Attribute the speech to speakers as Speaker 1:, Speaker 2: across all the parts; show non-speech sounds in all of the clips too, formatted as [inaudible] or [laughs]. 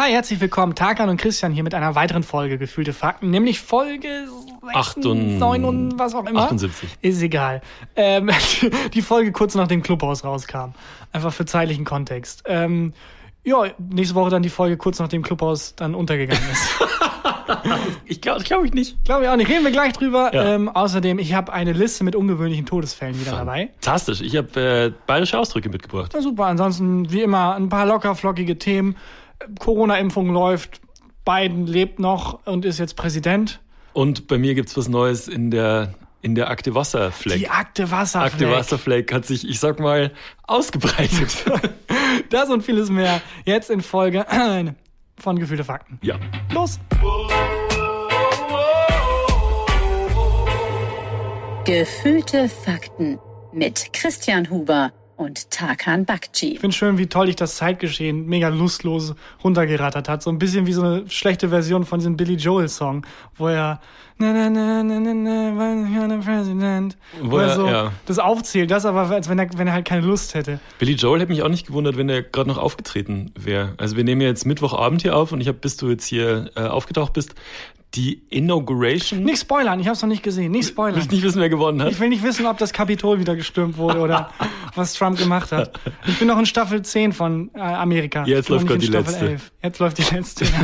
Speaker 1: Hi, herzlich willkommen. Tarkan und Christian hier mit einer weiteren Folge Gefühlte Fakten, nämlich Folge
Speaker 2: 8 und
Speaker 1: 9 und was auch immer.
Speaker 2: 78.
Speaker 1: Ist egal. Ähm, [laughs] die Folge kurz nachdem Clubhaus rauskam. Einfach für zeitlichen Kontext. Ähm, ja, nächste Woche dann die Folge kurz nachdem Clubhaus dann untergegangen ist. [laughs] [laughs]
Speaker 2: ich glaube glaub ich nicht.
Speaker 1: Glaube ich auch nicht. Reden wir gleich drüber.
Speaker 2: Ja.
Speaker 1: Ähm, außerdem, ich habe eine Liste mit ungewöhnlichen Todesfällen wieder dabei.
Speaker 2: Fantastisch. Ich habe äh, bayerische Ausdrücke mitgebracht.
Speaker 1: Na super, ansonsten wie immer ein paar locker flockige Themen. Corona-Impfung läuft, Biden lebt noch und ist jetzt Präsident.
Speaker 2: Und bei mir gibt's was Neues in der, in der Akte Wasserfleck.
Speaker 1: Die Akte Wasserfleck.
Speaker 2: Akte Wasserfleck hat sich, ich sag mal, ausgebreitet. [laughs]
Speaker 1: Das und vieles mehr jetzt in Folge von Gefühlte Fakten.
Speaker 2: ja.
Speaker 1: Los!
Speaker 3: Gefühlte Fakten mit Christian Huber und Tarkan Bakci.
Speaker 1: Ich finde schön, wie toll ich das Zeitgeschehen mega lustlos runtergerattert hat. So ein bisschen wie so eine schlechte Version von diesem Billy Joel Song, wo er na na na na na na. Wo,
Speaker 2: Wo
Speaker 1: er
Speaker 2: er-
Speaker 1: so
Speaker 2: ja.
Speaker 1: das aufzählt, das aber als wenn er wenn er halt keine Lust hätte.
Speaker 2: Billy Joel hätte mich auch nicht gewundert, wenn er gerade noch aufgetreten wäre. Also wir nehmen ja jetzt Mittwochabend hier auf und ich habe, bis du jetzt hier äh, aufgetaucht bist, die Inauguration.
Speaker 1: Nicht spoilern, ich habe es noch nicht gesehen. Nicht spoilern.
Speaker 2: willst nicht wissen, wer gewonnen hat?
Speaker 1: Ich will nicht wissen, ob das Kapitol wieder gestürmt wurde oder [laughs] was Trump gemacht hat. Ich bin noch in Staffel 10 von äh, Amerika.
Speaker 2: Jetzt
Speaker 1: Ich
Speaker 2: läuft
Speaker 1: in
Speaker 2: die
Speaker 1: Staffel
Speaker 2: letzte.
Speaker 1: 11. Jetzt läuft die letzte. [laughs]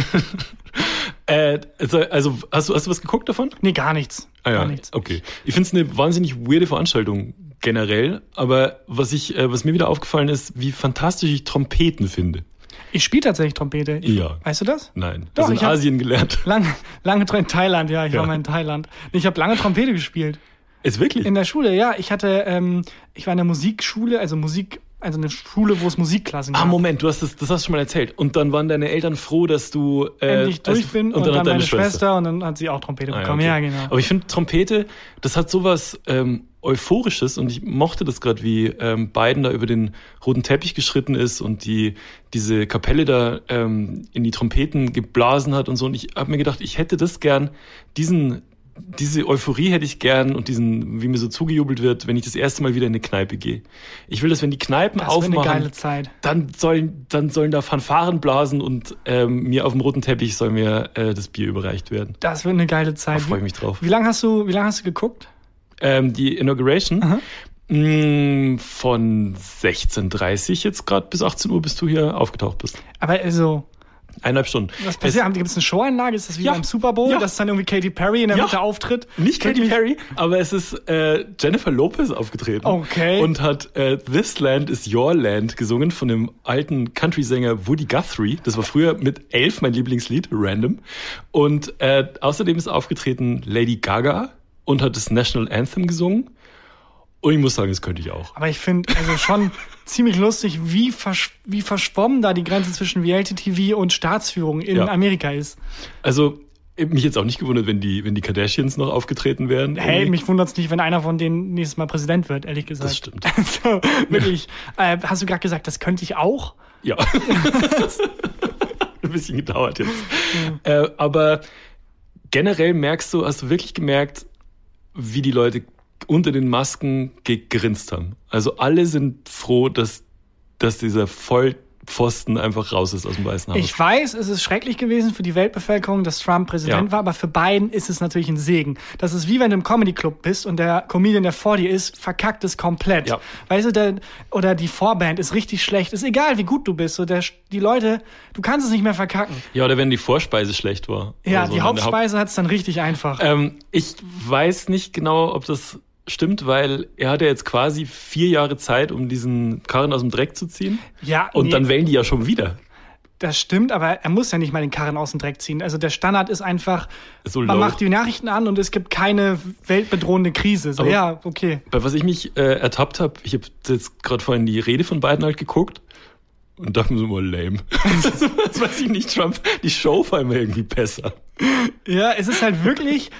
Speaker 2: Äh, also, also hast, du, hast du was geguckt davon?
Speaker 1: nee, gar nichts.
Speaker 2: Ah ja,
Speaker 1: Gar nichts.
Speaker 2: okay. Ich finde es eine wahnsinnig weirde Veranstaltung generell, aber was ich, äh, was mir wieder aufgefallen ist, wie fantastisch ich Trompeten finde.
Speaker 1: Ich spiele tatsächlich Trompete. Ich,
Speaker 2: Ja.
Speaker 1: Weißt du das?
Speaker 2: Nein,
Speaker 1: Doch,
Speaker 2: das in
Speaker 1: ich
Speaker 2: Asien gelernt.
Speaker 1: Lange, lange in Thailand, ja, ich
Speaker 2: Ja.
Speaker 1: war mal in Thailand. Ich habe lange Trompete gespielt.
Speaker 2: Ist wirklich?
Speaker 1: In der Schule, ja. Ich hatte, ähm, ich war in der Musikschule, also Musik, also eine Schule, wo es Musikklassen
Speaker 2: Ah,
Speaker 1: gab.
Speaker 2: Moment, du hast das, das hast du schon mal erzählt. Und dann waren deine Eltern froh, dass du äh,
Speaker 1: Endlich durch bin und,
Speaker 2: hat
Speaker 1: dann,
Speaker 2: deine
Speaker 1: meine Schwester. und dann hat sie auch Trompete
Speaker 2: Ah,
Speaker 1: bekommen.
Speaker 2: okay.
Speaker 1: Ja, genau.
Speaker 2: Aber ich finde Trompete, das hat sowas ähm, Euphorisches und ich mochte das gerade, wie ähm, Biden da über den roten Teppich geschritten ist und die diese Kapelle da ähm, in die Trompeten geblasen hat und so. Und ich habe mir gedacht, ich hätte das gern, diesen diese Euphorie hätte ich gern und diesen, wie mir so zugejubelt wird, wenn ich das erste Mal wieder in eine Kneipe gehe. Ich will, dass wenn die Kneipen
Speaker 1: das
Speaker 2: aufmachen, dann sollen, dann sollen da Fanfaren blasen und ähm, mir auf dem roten Teppich soll mir äh, das Bier überreicht werden.
Speaker 1: Das wird eine geile
Speaker 2: Da
Speaker 1: Zeit.
Speaker 2: freue ich mich drauf.
Speaker 1: Wie lange hast du, wie lange hast du geguckt?
Speaker 2: Ähm, die Inauguration
Speaker 1: Aha.
Speaker 2: mh, von 16.30 jetzt gerade bis 18 Uhr, bis du hier aufgetaucht bist.
Speaker 1: Aber also,
Speaker 2: Eineinhalb Stunden.
Speaker 1: was passiert? Gibt es eine Showeinlage? Ist das wie
Speaker 2: Ja.
Speaker 1: beim Super Bowl,
Speaker 2: Ja.
Speaker 1: dass dann irgendwie Katy Perry in der
Speaker 2: Ja.
Speaker 1: Mitte auftritt?
Speaker 2: Nicht Katy Perry, aber es ist äh, Jennifer Lopez aufgetreten.
Speaker 1: Okay.
Speaker 2: Und hat äh, This Land is Your Land gesungen von dem alten Country-Sänger Woody Guthrie. Das war früher mit elf mein Lieblingslied, random. Und äh, außerdem ist aufgetreten Lady Gaga und hat das National Anthem gesungen. Und ich muss sagen, das könnte ich auch.
Speaker 1: Aber ich finde also schon [laughs] ziemlich lustig, wie, versch wie verschwommen da die Grenze zwischen Reality-TV und Staatsführung in
Speaker 2: Ja.
Speaker 1: Amerika ist.
Speaker 2: Also, mich jetzt auch nicht gewundert, wenn die, wenn die Kardashians noch aufgetreten wären.
Speaker 1: Hey,
Speaker 2: Irgendwie.
Speaker 1: mich wundert's nicht, wenn einer von denen nächstes Mal Präsident wird, ehrlich gesagt.
Speaker 2: Das stimmt. [laughs]
Speaker 1: Also, wirklich. Äh, hast du gerade gesagt, das könnte ich auch?
Speaker 2: Ja. [laughs] Ein bisschen gedauert jetzt. Äh, aber generell merkst du, hast du wirklich gemerkt, wie die Leute unter den Masken gegrinst haben. Also alle sind froh, dass, dass dieser Vollpfosten einfach raus ist aus dem Weißen Haus.
Speaker 1: Ich weiß, es ist schrecklich gewesen für die Weltbevölkerung, dass Trump Präsident
Speaker 2: Ja.
Speaker 1: war, aber für Biden ist es natürlich ein Segen. Das ist wie wenn du im Comedy Club bist und der Comedian, der vor dir ist, verkackt es komplett.
Speaker 2: Ja.
Speaker 1: Weißt du, der, oder die Vorband ist richtig schlecht. Ist egal, wie gut du bist. So der, die Leute, du kannst es nicht mehr verkacken.
Speaker 2: ja, oder wenn die Vorspeise schlecht war.
Speaker 1: Ja,
Speaker 2: so.
Speaker 1: die
Speaker 2: Und dann der Haupt-
Speaker 1: Hauptspeise hat's dann richtig einfach.
Speaker 2: Ähm, ich weiß nicht genau, ob das stimmt, weil er hat ja jetzt quasi vier Jahre Zeit, um diesen Karren aus dem Dreck zu ziehen.
Speaker 1: ja,
Speaker 2: Und
Speaker 1: nee,
Speaker 2: dann wählen die ja schon wieder.
Speaker 1: das stimmt, aber er muss ja nicht mal den Karren aus dem Dreck ziehen. Also der Standard ist einfach,
Speaker 2: So
Speaker 1: man macht die Nachrichten an und es gibt keine weltbedrohende Krise. So,
Speaker 2: Aber-
Speaker 1: ja, okay.
Speaker 2: Bei was ich mich äh, ertappt habe, ich habe jetzt gerade vorhin die Rede von Biden halt geguckt und dachte mir so mal lame. [laughs] das weiß ich nicht, Trump. Die Show war immer irgendwie besser.
Speaker 1: Ja, es ist halt wirklich,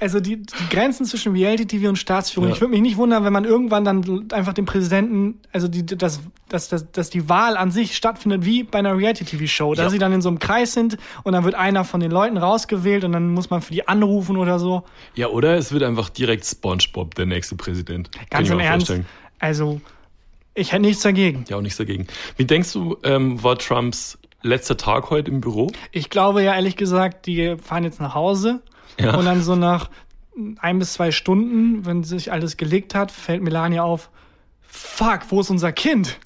Speaker 1: also die, die Grenzen zwischen Reality-TV und Staatsführung.
Speaker 2: Ja.
Speaker 1: Ich würde mich nicht wundern, wenn man irgendwann dann einfach den Präsidenten, also die, das, dass, dass, dass die Wahl an sich stattfindet wie bei einer Reality-TV-Show, dass
Speaker 2: Ja.
Speaker 1: sie dann in so einem Kreis sind und dann wird einer von den Leuten rausgewählt und dann muss man für die anrufen oder so.
Speaker 2: Ja, oder es wird einfach direkt SpongeBob der nächste Präsident. Kann
Speaker 1: Ganz
Speaker 2: ich
Speaker 1: im
Speaker 2: mir
Speaker 1: Ernst.
Speaker 2: vorstellen.
Speaker 1: Also, ich hätte nichts dagegen.
Speaker 2: Ja, auch nichts dagegen. Wie denkst du, ähm, war Trumps letzter Tag heute im Büro?
Speaker 1: Ich glaube ja ehrlich gesagt, die fahren jetzt nach Hause
Speaker 2: Ja.
Speaker 1: und dann so nach ein bis zwei Stunden, wenn sich alles gelegt hat, fällt Melania auf, fuck, wo ist unser Kind?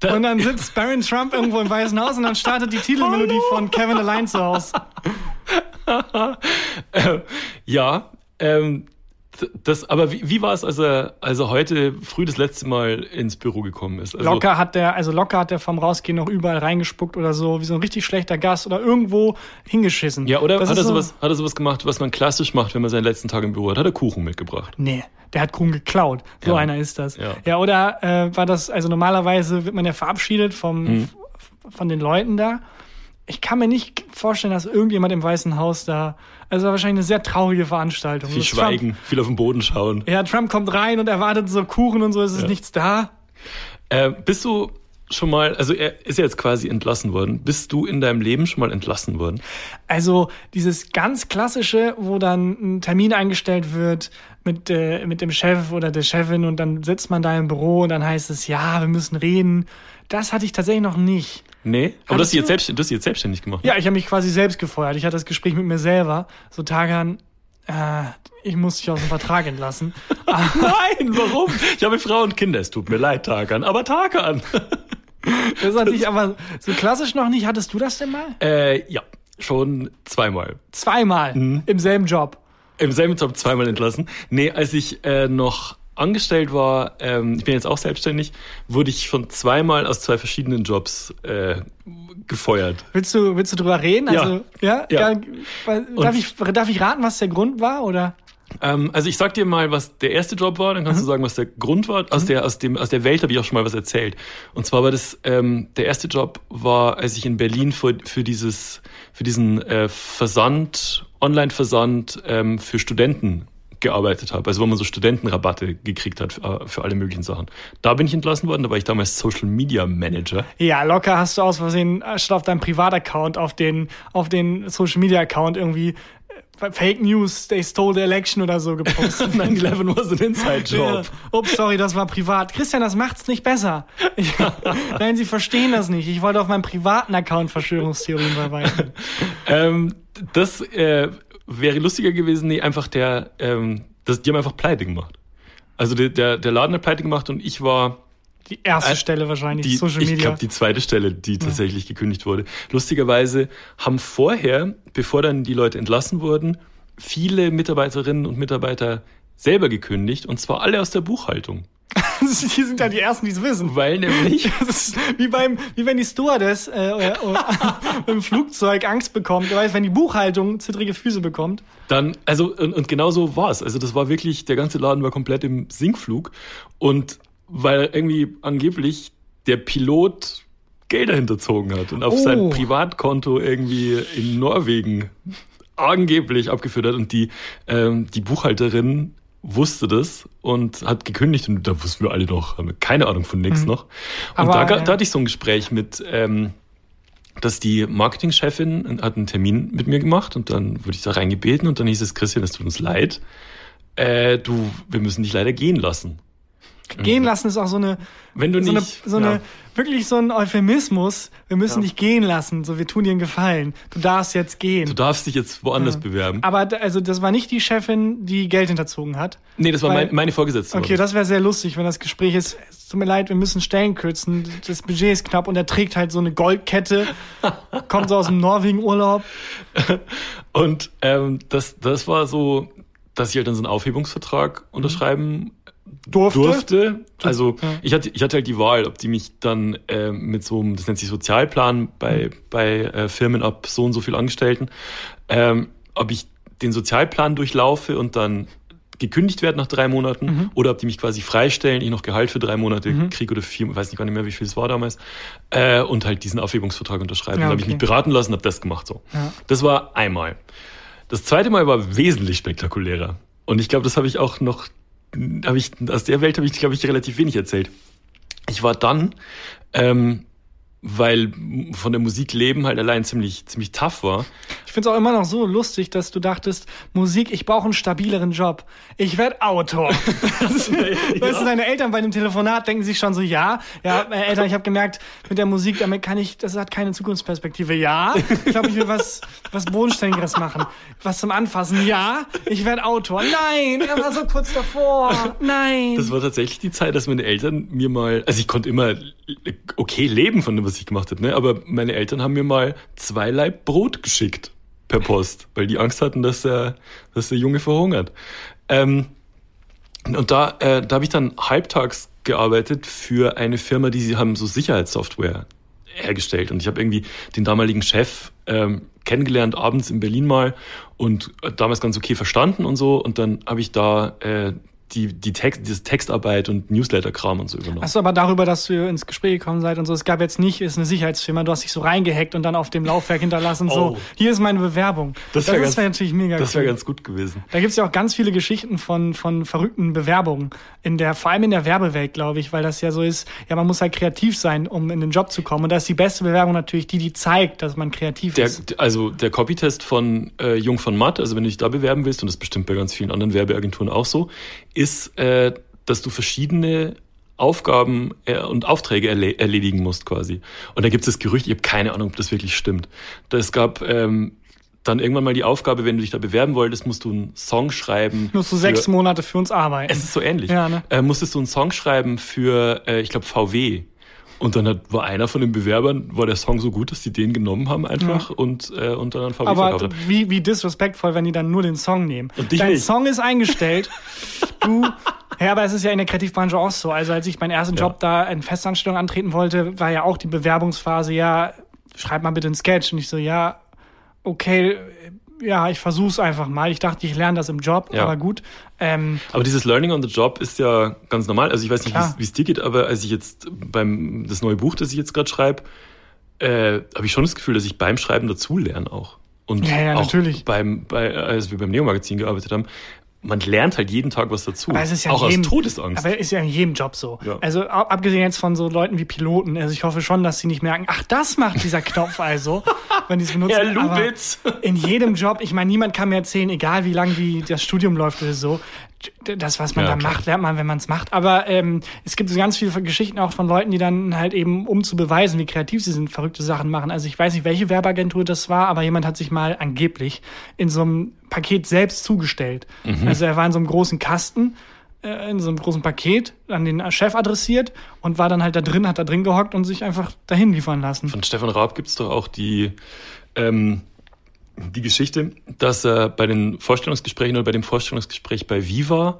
Speaker 2: Da-
Speaker 1: und dann sitzt Baron Trump irgendwo im Weißen Haus und dann startet die Titelmelodie von Kevin allein zu Hause.
Speaker 2: Äh, [laughs] ja, ähm, das, aber wie, wie war es, als er, als er heute früh das letzte Mal ins Büro gekommen ist? Also,
Speaker 1: Locker hat der, also locker hat der vom Rausgehen noch überall reingespuckt oder so, wie so ein richtig schlechter Gast oder irgendwo hingeschissen.
Speaker 2: Ja, oder
Speaker 1: Das
Speaker 2: hat er,
Speaker 1: ist so-
Speaker 2: sowas, hat er sowas gemacht, was man klassisch macht, wenn man seinen letzten Tag im Büro hat? Hat er Kuchen mitgebracht?
Speaker 1: Nee, der hat Kuchen geklaut. So
Speaker 2: Ja.
Speaker 1: einer ist das.
Speaker 2: Ja.
Speaker 1: Ja, oder äh, war das, also normalerweise wird man ja verabschiedet vom,
Speaker 2: Mhm.
Speaker 1: von den Leuten da. Ich kann mir nicht vorstellen, dass irgendjemand im Weißen Haus da, also war wahrscheinlich eine sehr traurige Veranstaltung.
Speaker 2: Viel
Speaker 1: Das
Speaker 2: schweigen,
Speaker 1: Trump,
Speaker 2: viel auf den Boden schauen.
Speaker 1: ja, Trump kommt rein und erwartet so Kuchen und so, es ist
Speaker 2: Ja.
Speaker 1: nichts da.
Speaker 2: Äh, bist du schon mal, also er ist ja jetzt quasi entlassen worden. Bist du in deinem Leben schon mal entlassen worden?
Speaker 1: Also dieses ganz klassische, wo dann ein Termin eingestellt wird mit, äh, mit dem Chef oder der Chefin und dann sitzt man da im Büro und dann heißt es, ja, wir müssen reden. Das hatte ich tatsächlich noch nicht.
Speaker 2: Nee, aber du hast, jetzt selbst, jetzt selbstständig gemacht. ne?
Speaker 1: Ja, ich habe mich quasi selbst gefeuert. Ich hatte das Gespräch mit mir selber. So Tagan, äh, ich muss dich aus dem Vertrag entlassen. [laughs]
Speaker 2: Nein, warum? Ich habe Frau und Kinder. Es tut mir leid, Tagan. Aber Tagan.
Speaker 1: Das hatte ich [laughs] aber so klassisch noch nicht. Hattest du das denn mal?
Speaker 2: äh, ja, schon zweimal.
Speaker 1: Zweimal
Speaker 2: Mhm.
Speaker 1: im selben Job.
Speaker 2: Im selben Job zweimal entlassen. Nee, als ich äh, noch angestellt war, ähm, ich bin jetzt auch selbstständig, wurde ich schon zweimal aus zwei verschiedenen Jobs äh, gefeuert.
Speaker 1: Willst du, willst du drüber reden?
Speaker 2: Ja.
Speaker 1: Also, ja?
Speaker 2: Ja.
Speaker 1: Weil- Darf, ich, darf ich raten, was der Grund war? Oder?
Speaker 2: Ähm, also ich sag dir mal, was der erste Job war, dann kannst du sagen, was der Grund war. Aus der aus dem aus der Welt habe ich auch schon mal was erzählt. Und zwar war das ähm, der erste Job war, als ich in Berlin für für dieses für diesen äh, Versand Online-Versand ähm, für Studenten gearbeitet habe, also wo man so Studentenrabatte gekriegt hat für, für alle möglichen Sachen. Da bin ich entlassen worden, da war ich damals Social Media Manager.
Speaker 1: Ja, locker hast du aus Versehen äh, statt auf deinem Privataccount auf den, auf den Social Media Account irgendwie äh, Fake News, they stole the election oder so gepostet. [laughs]
Speaker 2: 9-11 was an inside
Speaker 1: Ja.
Speaker 2: job.
Speaker 1: Ups, sorry, das war privat. Christian, das macht's nicht besser. [laughs] Ich, nein, Sie verstehen das nicht. Ich wollte auf meinem privaten Account Verschwörungstheorien verweisen. [laughs]
Speaker 2: Ähm, das äh, wäre lustiger gewesen, nee, einfach der, ähm, das, die haben einfach pleite gemacht. Also der, der, der Laden hat pleite gemacht und ich war
Speaker 1: Die erste
Speaker 2: Äh,
Speaker 1: Stelle wahrscheinlich,
Speaker 2: die,
Speaker 1: Social
Speaker 2: ich
Speaker 1: Media.
Speaker 2: glaube, die zweite Stelle, die tatsächlich gekündigt wurde. Lustigerweise haben vorher, bevor dann die Leute entlassen wurden, viele Mitarbeiterinnen und Mitarbeiter selber gekündigt und zwar alle aus der Buchhaltung. [laughs]
Speaker 1: die sind ja die Ersten, die es wissen.
Speaker 2: Weil nämlich [laughs]
Speaker 1: Das ist wie beim, wie wenn die Stewardess äh, oder [laughs] im Flugzeug Angst bekommt. Weißt, wenn die Buchhaltung zittrige Füße bekommt.
Speaker 2: Dann, also, und, und genau so war es. Also, das war wirklich, der ganze Laden war komplett im Sinkflug. Und weil irgendwie angeblich der Pilot Gelder hinterzogen hat und auf
Speaker 1: Oh.
Speaker 2: sein Privatkonto irgendwie in Norwegen angeblich abgeführt hat. Und die, ähm, die Buchhalterin wusste das und hat gekündigt und da wussten wir alle noch, haben wir keine Ahnung von nichts noch. Und
Speaker 1: Aber,
Speaker 2: da,
Speaker 1: ja.
Speaker 2: da hatte ich so ein Gespräch mit, ähm, dass die Marketingchefin hat einen Termin mit mir gemacht und dann wurde ich da reingebeten und dann hieß es, Christian, es tut uns leid. Äh, du, wir müssen dich leider gehen lassen.
Speaker 1: Gehen lassen ist auch so eine,
Speaker 2: Wenn du
Speaker 1: so
Speaker 2: nicht,
Speaker 1: eine, so
Speaker 2: ja.
Speaker 1: eine wirklich so ein Euphemismus. Wir müssen
Speaker 2: Ja.
Speaker 1: dich gehen lassen. So, wir tun dir einen Gefallen. Du darfst jetzt gehen.
Speaker 2: du darfst dich jetzt woanders bewerben.
Speaker 1: Aber also das war nicht die Chefin, die Geld hinterzogen hat.
Speaker 2: Nee, das war
Speaker 1: Weil-
Speaker 2: mein, meine Vorgesetzte.
Speaker 1: Okay,
Speaker 2: das.
Speaker 1: das wäre sehr lustig, wenn das Gespräch ist. Es tut mir leid, wir müssen Stellen kürzen. Das Budget ist knapp und er trägt halt so eine Goldkette, [laughs] kommt so aus dem Norwegen-Urlaub.
Speaker 2: Und ähm, das, das war so, dass ich halt dann so einen Aufhebungsvertrag unterschreiben
Speaker 1: Durfte.
Speaker 2: durfte. Also
Speaker 1: Ja.
Speaker 2: ich hatte, ich hatte halt die Wahl, ob die mich dann äh, mit so einem, das nennt sich Sozialplan bei, bei äh, Firmen ab so und so viel Angestellten, ähm, ob ich den Sozialplan durchlaufe und dann gekündigt werde nach drei Monaten
Speaker 1: Mhm.
Speaker 2: oder ob die mich quasi freistellen, ich noch Gehalt für drei Monate kriege oder vier, weiß nicht gar nicht mehr, wie viel es war damals, äh, und halt diesen Aufhebungsvertrag unterschreiben.
Speaker 1: Ja,
Speaker 2: Dann habe ich
Speaker 1: okay.
Speaker 2: mich beraten lassen, habe das gemacht so.
Speaker 1: Ja.
Speaker 2: Das war einmal. Das zweite Mal war wesentlich spektakulärer. Und ich glaube, das habe ich auch noch, habe ich, aus der Welt habe ich, glaube ich, relativ wenig erzählt. Ich war dann, ähm, weil von der Musik leben halt allein ziemlich, ziemlich tough war.
Speaker 1: Ich finde es auch immer noch so lustig, dass du dachtest, Musik, ich brauche einen stabileren Job. Ich werde Autor. [laughs] Weißt du, deine Eltern bei einem Telefonat denken sich schon so, ja, ja, äh, Eltern, ich habe gemerkt, mit der Musik, damit kann ich, das hat keine Zukunftsperspektive. Ja, ich glaube, ich will was, was Bodenständigeres machen. Was zum Anfassen. Ja, ich werde Autor. Nein, er war so kurz davor. Nein.
Speaker 2: Das war tatsächlich die Zeit, dass meine Eltern mir mal, also ich konnte immer okay leben von dem, was ich gemacht habe, ne? aber meine Eltern haben mir mal zwei Leib Brot geschickt per Post, weil die Angst hatten, dass der, dass der Junge verhungert. Ähm, und da, äh, da habe ich dann halbtags gearbeitet für eine Firma, die sie haben so Sicherheitssoftware hergestellt. Und ich habe irgendwie den damaligen Chef ähm, kennengelernt, abends in Berlin mal und damals ganz okay verstanden und so. Und dann habe ich da äh, die, die Text, diese Textarbeit und Newsletter-Kram und so übernommen.
Speaker 1: Achso, aber darüber, dass du ins Gespräch gekommen seid und so, es gab jetzt nicht, ist eine Sicherheitsfirma, du hast dich so reingehackt und dann auf dem Laufwerk hinterlassen, oh. so, hier ist meine Bewerbung.
Speaker 2: Das wäre wär natürlich mega Das wäre cool. ganz gut gewesen.
Speaker 1: Da gibt's ja auch ganz viele Geschichten von, von verrückten Bewerbungen, in der, vor allem in der Werbewelt, glaube ich, weil das ja so ist, ja, man muss halt kreativ sein, um in den Job zu kommen. Und da ist die beste Bewerbung natürlich die, die zeigt, dass man kreativ
Speaker 2: der,
Speaker 1: ist.
Speaker 2: Also der Copytest von äh, Jung von Matt, also wenn du dich da bewerben willst, und das ist bestimmt bei ganz vielen anderen Werbeagenturen auch so, ist äh, dass du verschiedene Aufgaben äh, und Aufträge erledigen musst quasi. Und da gibt es das Gerücht, ich habe keine Ahnung, ob das wirklich stimmt. Es gab ähm, dann irgendwann mal die Aufgabe, wenn du dich da bewerben wolltest, musst du einen Song schreiben.
Speaker 1: Musst du sechs Monate für uns arbeiten.
Speaker 2: Es ist so ähnlich. Ja, ne? äh, musstest du einen Song schreiben für, äh, ich glaube, VW. Und dann hat, war einer von den Bewerbern, war der Song so gut, dass die den genommen haben einfach ja. und, äh, und dann an
Speaker 1: VW Aber verkauft haben. Wie, wie disrespektvoll, wenn die dann nur den Song nehmen. Und Dein nicht. Song ist eingestellt. [laughs] du ja, aber es ist ja in der Kreativbranche auch so. Also als ich meinen ersten Job ja. da in Festanstellung antreten wollte, war ja auch die Bewerbungsphase, ja, schreib mal bitte einen Sketch. Und ich so, ja, okay, ja, ich versuch's einfach mal. Ich dachte, ich lerne das im Job, ja. aber gut.
Speaker 2: Ähm, aber dieses Learning on the Job ist ja ganz normal. Also ich weiß nicht, wie es dir geht, aber als ich jetzt beim das neue Buch, das ich jetzt gerade schreibe, äh, habe ich schon das Gefühl, dass ich beim Schreiben dazu lerne auch. Und
Speaker 1: ja, ja,
Speaker 2: auch
Speaker 1: natürlich.
Speaker 2: beim, bei, als wir beim Neo-Magazin gearbeitet haben, man lernt halt jeden Tag was dazu.
Speaker 1: Aber es ist ja auch jedem, aus Todesangst. Aber ist ja in jedem Job so. Ja. Also abgesehen jetzt von so Leuten wie Piloten, also ich hoffe schon, dass sie nicht merken, ach, das macht dieser Knopf also, [laughs] wenn die es benutzen. Herr Lubitz. in jedem Job, ich meine, niemand kann mir erzählen, egal wie lange wie das Studium läuft oder so, das, was man ja, da klar. macht, lernt man, wenn man es macht. Aber ähm, es gibt so ganz viele Geschichten auch von Leuten, die dann halt eben, um zu beweisen, wie kreativ sie sind, verrückte Sachen machen. Also ich weiß nicht, welche Werbeagentur das war, aber jemand hat sich mal angeblich in so einem Paket selbst zugestellt. Mhm. Also er war in so einem großen Kasten, äh, in so einem großen Paket an den Chef adressiert und war dann halt da drin, hat da drin gehockt und sich einfach dahin liefern lassen.
Speaker 2: Von Stefan Raab gibt's doch auch die ähm, die Geschichte, dass er bei den Vorstellungsgesprächen oder bei dem Vorstellungsgespräch bei Viva,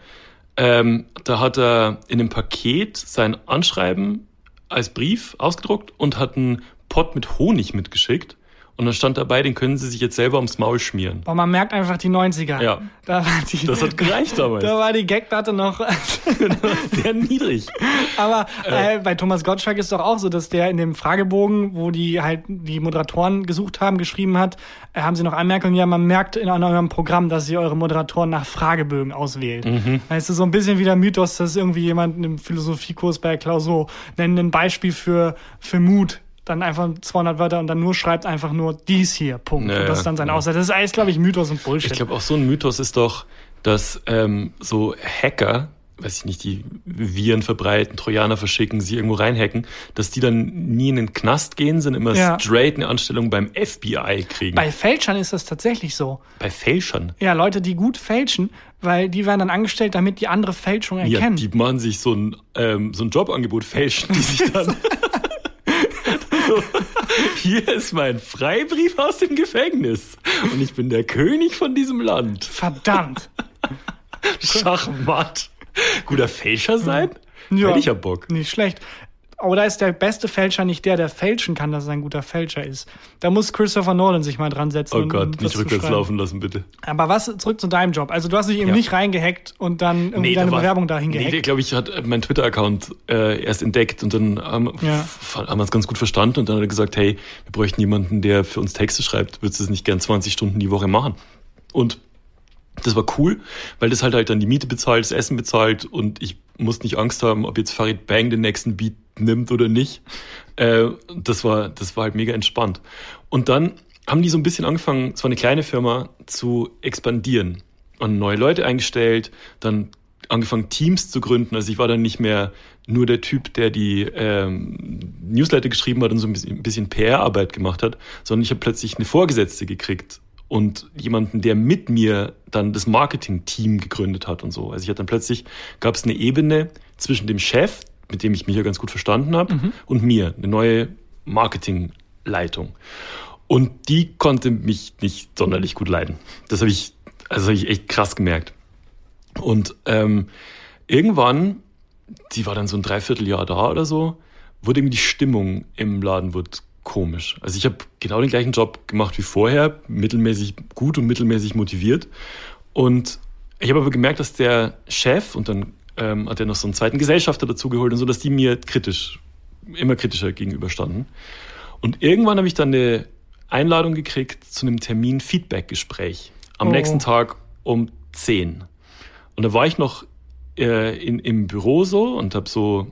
Speaker 2: ähm, da hat er in einem Paket sein Anschreiben als Brief ausgedruckt und hat einen Pott mit Honig mitgeschickt. Und dann stand dabei, den können Sie sich jetzt selber ums Maul schmieren.
Speaker 1: Boah, man merkt einfach die 90er.
Speaker 2: Ja. Da die, das hat gereicht damals. [laughs]
Speaker 1: Da war die Gagdatte noch [laughs]
Speaker 2: sehr niedrig.
Speaker 1: Aber äh, bei Thomas Gottschalk ist doch auch so, dass der in dem Fragebogen, wo die halt die Moderatoren gesucht haben, geschrieben hat, äh, haben sie noch Anmerkungen, ja, man merkt in eurem Programm, dass ihr eure Moderatoren nach Fragebögen auswählt. Mhm. Weißt du, so ein bisschen wie der Mythos, dass irgendwie jemand in einem Philosophiekurs bei Klausur nennt ein Beispiel für, für Mut dann einfach 200 Wörter und dann nur schreibt einfach nur dies hier, Punkt. Naja, und das ist dann sein ja. Aussatz. Das ist alles, glaube ich, Mythos und Bullshit.
Speaker 2: Ich glaube, auch so ein Mythos ist doch, dass ähm, so Hacker, weiß ich nicht, die Viren verbreiten, Trojaner verschicken, sie irgendwo reinhacken, dass die dann nie in den Knast gehen, sondern immer ja. straight eine Anstellung beim FBI kriegen.
Speaker 1: Bei Fälschern ist das tatsächlich so.
Speaker 2: Bei Fälschern?
Speaker 1: Ja, Leute, die gut fälschen, weil die werden dann angestellt, damit die andere Fälschung erkennen.
Speaker 2: Ja, die machen sich so ein, ähm, so ein Jobangebot fälschen, die sich dann... [laughs] so, hier ist mein Freibrief aus dem Gefängnis und ich bin der König von diesem Land.
Speaker 1: Verdammt.
Speaker 2: Schachmatt. Guter Fälscher sein? Ja, Hätte ich ja Bock.
Speaker 1: Nicht schlecht. Aber da ist der beste Fälscher nicht der, der fälschen kann, dass er ein guter Fälscher ist. Da muss Christopher Nolan sich mal dran setzen.
Speaker 2: Oh Gott, nicht rückwärts laufen lassen, bitte.
Speaker 1: Aber was, zurück zu deinem Job. Also du hast dich eben ja. nicht reingehackt und dann irgendwie nee, deine war, Bewerbung dahin gehackt. Nee,
Speaker 2: glaube ich, hat mein Twitter-Account äh, erst entdeckt und dann haben, ja. haben wir es ganz gut verstanden und dann hat er gesagt, hey, wir bräuchten jemanden, der für uns Texte schreibt. Würdest du das nicht gern 20 Stunden die Woche machen? Und das war cool, weil das halt halt dann die Miete bezahlt, das Essen bezahlt und ich muss nicht Angst haben, ob jetzt Farid Bang den nächsten Beat nimmt oder nicht. Äh, das war, das war halt mega entspannt. Und dann haben die so ein bisschen angefangen, es war eine kleine Firma, zu expandieren und neue Leute eingestellt, dann angefangen, Teams zu gründen. Also ich war dann nicht mehr nur der Typ, der die ähm, Newsletter geschrieben hat und so ein bisschen PR-Arbeit gemacht hat, sondern ich habe plötzlich eine Vorgesetzte gekriegt und jemanden, der mit mir dann das Marketing-Team gegründet hat und so. Also ich hatte dann plötzlich, gab es eine Ebene zwischen dem Chef, mit dem ich mich ja ganz gut verstanden habe, mhm. und mir, eine neue Marketingleitung. Und die konnte mich nicht sonderlich gut leiden. Das habe ich, also habe ich echt krass gemerkt. Und ähm, irgendwann, die war dann so ein Dreivierteljahr da oder so, wurde irgendwie die Stimmung im Laden wird komisch. Also ich habe genau den gleichen Job gemacht wie vorher, mittelmäßig gut und mittelmäßig motiviert. Und ich habe aber gemerkt, dass der Chef und dann ähm, hat er noch so einen zweiten Gesellschafter dazugeholt und so, dass die mir kritisch, immer kritischer gegenüberstanden. Und irgendwann habe ich dann eine Einladung gekriegt zu einem Termin Feedback-Gespräch am oh. nächsten Tag um 10. Und da war ich noch äh, in, im Büro so und habe so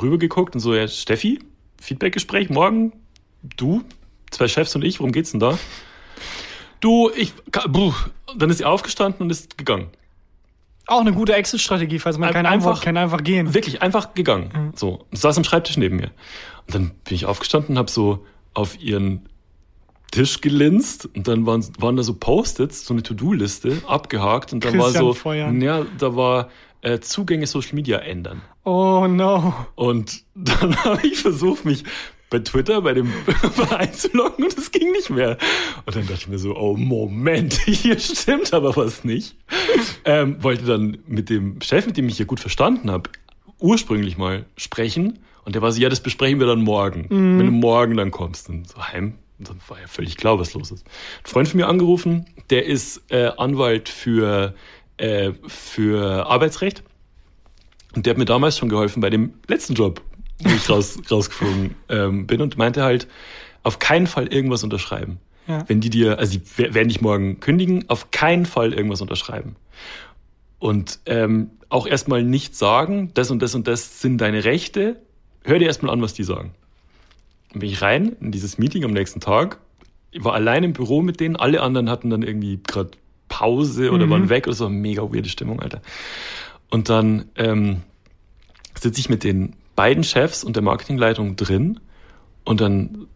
Speaker 2: rübergeguckt und so, ja, Steffi, Feedbackgespräch morgen, du, zwei Chefs und ich, worum geht's denn da? Du, ich, buh, dann ist sie aufgestanden und ist gegangen.
Speaker 1: Auch eine gute Exit-Strategie, falls man keine einfach, Antwort kann, einfach gehen.
Speaker 2: Wirklich, einfach gegangen. Mhm. So, und saß am Schreibtisch neben mir. Und dann bin ich aufgestanden und habe so auf ihren Tisch gelinst und dann waren, waren da so Post-its, so eine To-Do-Liste, abgehakt und dann Christian war so, Feuern. ja, da war äh, Zugänge Social Media ändern.
Speaker 1: Oh no.
Speaker 2: Und [laughs] dann habe ich versucht, mich bei Twitter bei dem [laughs] einzuloggen und es ging nicht mehr. Und dann dachte ich mir so, oh Moment, [laughs] hier stimmt aber was nicht. Ähm, wollte dann mit dem Chef, mit dem ich hier gut verstanden habe, ursprünglich mal sprechen. Und der war so, ja, das besprechen wir dann morgen. Mm. Wenn du morgen dann kommst, dann so heim und dann war ja völlig klar, was los ist. Ein Freund von mir angerufen, der ist äh, Anwalt für, äh, für Arbeitsrecht. Und der hat mir damals schon geholfen bei dem letzten Job, wo ich raus, rausgeflogen ähm, bin und meinte halt, auf keinen Fall irgendwas unterschreiben. Ja. Wenn die dir, also die werden dich morgen kündigen, auf keinen Fall irgendwas unterschreiben. Und ähm, auch erstmal nicht sagen, das und das und das sind deine Rechte. Hör dir erstmal an, was die sagen. Dann bin ich rein in dieses Meeting am nächsten Tag. Ich war allein im Büro mit denen. Alle anderen hatten dann irgendwie gerade Pause oder mhm. waren weg oder so. Mega weirde Stimmung, Alter. Und dann ähm, sitze ich mit den beiden Chefs und der Marketingleitung drin und dann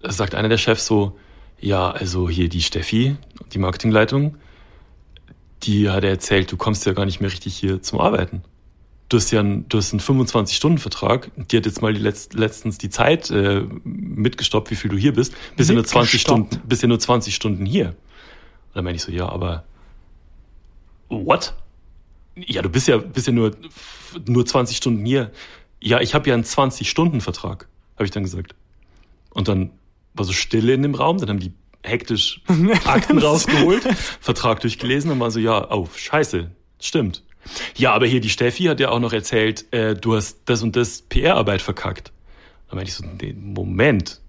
Speaker 2: sagt einer der Chefs so, ja, also hier die Steffi, die Marketingleitung, die hat erzählt, du kommst ja gar nicht mehr richtig hier zum Arbeiten du hast ja einen, du hast einen 25-Stunden-Vertrag, die hat jetzt mal die letzt, letztens die Zeit äh, mitgestoppt, wie viel du hier bist, bis ja nur 20 Stunden, bis ja nur 20 Stunden hier. Und dann meine ich so, ja, aber what? Ja, du bist ja, bist ja nur, nur 20 Stunden hier. Ja, ich habe ja einen 20-Stunden-Vertrag, habe ich dann gesagt. Und dann war so Stille in dem Raum, dann haben die hektisch [laughs] Akten rausgeholt, Vertrag durchgelesen und war so, ja, oh, scheiße, stimmt. Ja, aber hier die Steffi hat ja auch noch erzählt, äh, du hast das und das PR-Arbeit verkackt. Da meinte ich so, nee, Moment,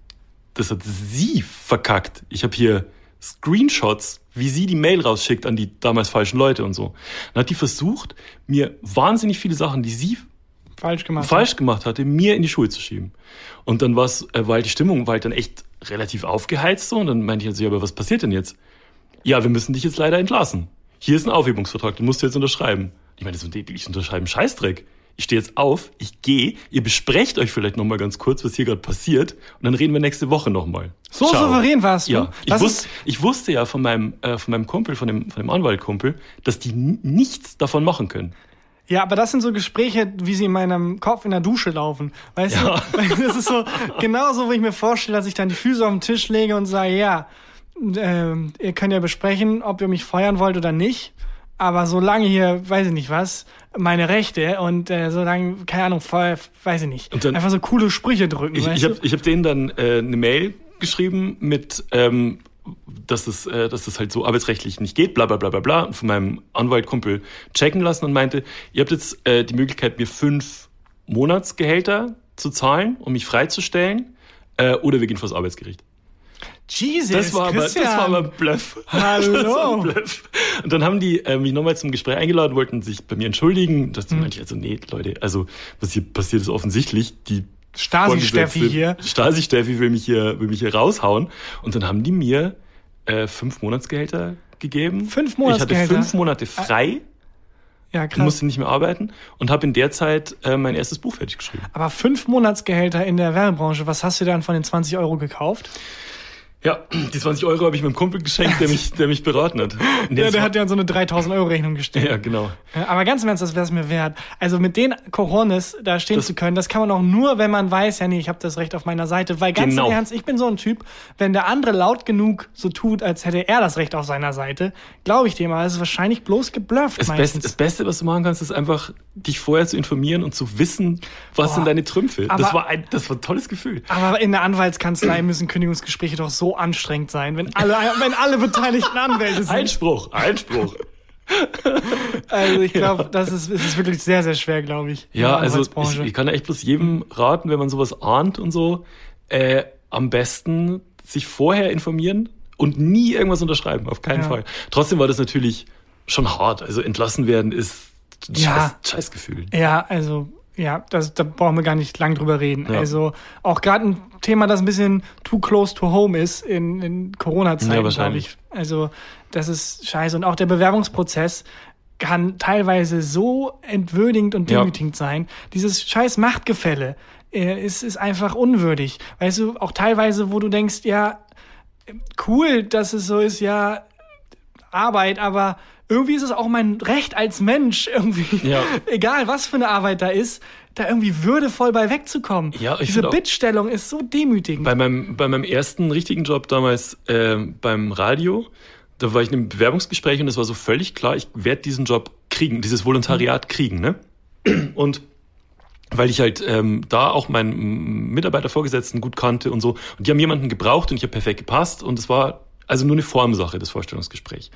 Speaker 2: das hat sie verkackt. Ich habe hier Screenshots, wie sie die Mail rausschickt an die damals falschen Leute und so. Dann hat die versucht, mir wahnsinnig viele Sachen, die sie falsch gemacht, falsch hat. gemacht hatte, mir in die Schuhe zu schieben. Und dann äh, war halt die Stimmung war halt dann echt relativ aufgeheizt so. Und dann meinte ich halt so, ja, aber was passiert denn jetzt? Ja, wir müssen dich jetzt leider entlassen. Hier ist ein Aufhebungsvertrag, den musst du jetzt unterschreiben. Ich meine, so, ich unterschreibe einen Scheißdreck. Ich stehe jetzt auf, ich gehe, ihr besprecht euch vielleicht nochmal ganz kurz, was hier gerade passiert, und dann reden wir nächste Woche nochmal.
Speaker 1: So Ciao. souverän warst du.
Speaker 2: Ja, ich, wus ich wusste ja von meinem, äh, von meinem Kumpel, von dem, von dem Anwaltkumpel, dass die nichts davon machen können.
Speaker 1: Ja, aber das sind so Gespräche, wie sie in meinem Kopf in der Dusche laufen. Weißt ja. du? [laughs] Das ist so genauso, wo ich mir vorstelle, dass ich dann die Füße auf den Tisch lege und sage, ja, äh, ihr könnt ja besprechen, ob ihr mich feuern wollt oder nicht aber solange hier, weiß ich nicht was, meine Rechte und äh, solange, keine Ahnung, voll, weiß ich nicht, dann, einfach so coole Sprüche drücken.
Speaker 2: Ich, ich habe hab denen dann äh, eine Mail geschrieben mit, ähm, dass es, äh, dass es halt so arbeitsrechtlich nicht geht, bla bla bla bla bla, und von meinem Anwaltkumpel checken lassen und meinte, ihr habt jetzt äh, die Möglichkeit, mir fünf Monatsgehälter zu zahlen, um mich freizustellen, äh, oder wir gehen vors Arbeitsgericht.
Speaker 1: Jesus,
Speaker 2: das war aber, das war aber Bluff. [laughs]
Speaker 1: Hallo.
Speaker 2: Bluff. Und dann haben die äh, mich nochmal zum Gespräch eingeladen, wollten sich bei mir entschuldigen. Das hm. meinte ich also, nee, Leute, also was hier passiert ist offensichtlich, die
Speaker 1: Stasi-Steffi hier.
Speaker 2: Stasi-Steffi will mich hier, will mich hier raushauen. Und dann haben die mir äh, fünf Monatsgehälter gegeben.
Speaker 1: Fünf
Speaker 2: Ich hatte
Speaker 1: Monatsgehälter?
Speaker 2: fünf Monate frei,
Speaker 1: Ja, krass.
Speaker 2: musste nicht mehr arbeiten und habe in der Zeit äh, mein erstes Buch fertig geschrieben.
Speaker 1: Aber fünf Monatsgehälter in der Werbebranche, was hast du dann von den 20 Euro gekauft?
Speaker 2: Ja, die 20 Euro habe ich meinem Kumpel geschenkt, der mich, der mich beraten hat. Und [laughs]
Speaker 1: Ja, der hat ja so eine 3000 Euro Rechnung gestellt.
Speaker 2: ja, genau.
Speaker 1: Aber ganz im Ernst, das wäre es mir wert. Also mit den Coronas da stehen
Speaker 2: Das-
Speaker 1: zu können, das kann man auch nur, wenn man weiß, ja nee, ich habe das Recht auf meiner Seite. Weil ganz
Speaker 2: Genau.
Speaker 1: im Ernst, ich bin so ein Typ, wenn der andere laut genug so tut, als hätte er das Recht auf seiner Seite, glaube ich dem, aber es ist wahrscheinlich bloß geblufft
Speaker 2: Das,
Speaker 1: meistens.
Speaker 2: Beste, das Beste, was du machen kannst, ist einfach, dich vorher zu informieren und zu wissen, was
Speaker 1: Boah.
Speaker 2: sind deine Trümpfe.
Speaker 1: Aber-
Speaker 2: Das war, ein, das war ein tolles Gefühl.
Speaker 1: aber in der Anwaltskanzlei müssen Kündigungsgespräche doch so anstrengend sein, wenn alle, wenn alle beteiligten Anwälte sind.
Speaker 2: Einspruch, Einspruch.
Speaker 1: Also ich glaube, das ist, ist wirklich sehr, sehr schwer, glaube ich.
Speaker 2: Ja, also ich, ich kann echt bloß jedem raten, wenn man sowas ahnt und so, äh, am besten sich vorher informieren und nie irgendwas unterschreiben, auf keinen
Speaker 1: Ja.
Speaker 2: Fall. Trotzdem war das natürlich schon hart. Also entlassen werden ist ein
Speaker 1: Ja.
Speaker 2: scheiß, Scheißgefühl.
Speaker 1: Ja, also, ja, das, da brauchen wir gar nicht lang drüber reden.
Speaker 2: Ja.
Speaker 1: Also, auch gerade ein Thema, das ein bisschen too close to home ist in, in
Speaker 2: Ja,
Speaker 1: Corona-Zeiten, glaube
Speaker 2: wahrscheinlich.
Speaker 1: ich. Also, das ist scheiße. Und auch der Bewerbungsprozess kann teilweise so entwürdigend und
Speaker 2: Ja.
Speaker 1: demütigend sein. Dieses scheiß Machtgefälle äh, ist, ist einfach unwürdig. Weißt du, auch teilweise, wo du denkst, ja, cool, dass es so ist, ja, Arbeit, aber irgendwie ist es auch mein Recht als Mensch, irgendwie,
Speaker 2: Ja. [laughs]
Speaker 1: egal was für eine Arbeit da ist, da irgendwie würdevoll bei wegzukommen.
Speaker 2: Ja, ich
Speaker 1: Diese Bittstellung ist so demütigend.
Speaker 2: Bei meinem, bei meinem ersten richtigen Job damals ähm, beim Radio, da war ich in einem Bewerbungsgespräch und es war so völlig klar, ich werde diesen Job kriegen, dieses Volontariat kriegen. Ne? Und weil ich halt ähm, da auch meinen Mitarbeitervorgesetzten gut kannte und so. Und die haben jemanden gebraucht und ich habe perfekt gepasst und es war also nur eine Formsache, das Vorstellungsgespräch.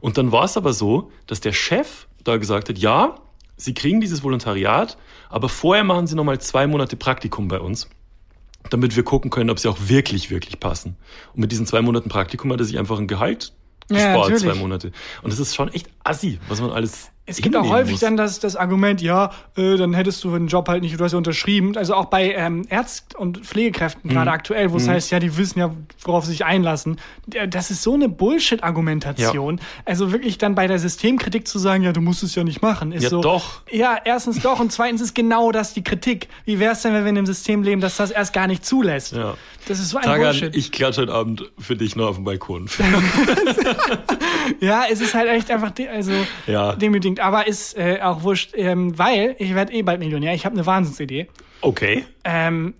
Speaker 2: Und dann war es aber so, dass der Chef da gesagt hat, ja, Sie kriegen dieses Volontariat, aber vorher machen Sie nochmal zwei Monate Praktikum bei uns damit wir gucken können, ob sie auch wirklich, wirklich passen. Und mit diesen zwei Monaten Praktikum hat er sich einfach ein Gehalt
Speaker 1: Ja,
Speaker 2: gespart,
Speaker 1: natürlich.
Speaker 2: zwei Monate. Und das ist schon echt assi, was man alles
Speaker 1: Es gibt auch häufig
Speaker 2: muss.
Speaker 1: dann das, das Argument, ja, äh, dann hättest du den Job halt nicht, du hast ja unterschrieben. Also auch bei ähm, Ärzt- und Pflegekräften gerade
Speaker 2: Mhm.
Speaker 1: aktuell, wo es heißt, ja, die wissen ja, worauf sie sich einlassen. Ja, Das ist so eine Bullshit-Argumentation. Also wirklich dann bei der Systemkritik zu sagen, ja, du musst es ja nicht machen, ist
Speaker 2: Ja,
Speaker 1: so.
Speaker 2: doch.
Speaker 1: Ja, erstens doch und zweitens ist genau das die Kritik. Wie wäre es denn, wenn wir in einem System leben, das das erst gar nicht zulässt?
Speaker 2: Ja.
Speaker 1: Das ist so ein
Speaker 2: Tagan,
Speaker 1: Bullshit.
Speaker 2: ich klatsche heute Abend für dich noch auf dem Balkon. [laughs]
Speaker 1: Ja, es ist halt echt einfach de also
Speaker 2: Ja.
Speaker 1: demütigend, aber ist äh, auch wurscht, ähm, weil ich werde eh bald Millionär. Ich habe eine Wahnsinnsidee.
Speaker 2: Okay.
Speaker 1: Ähm,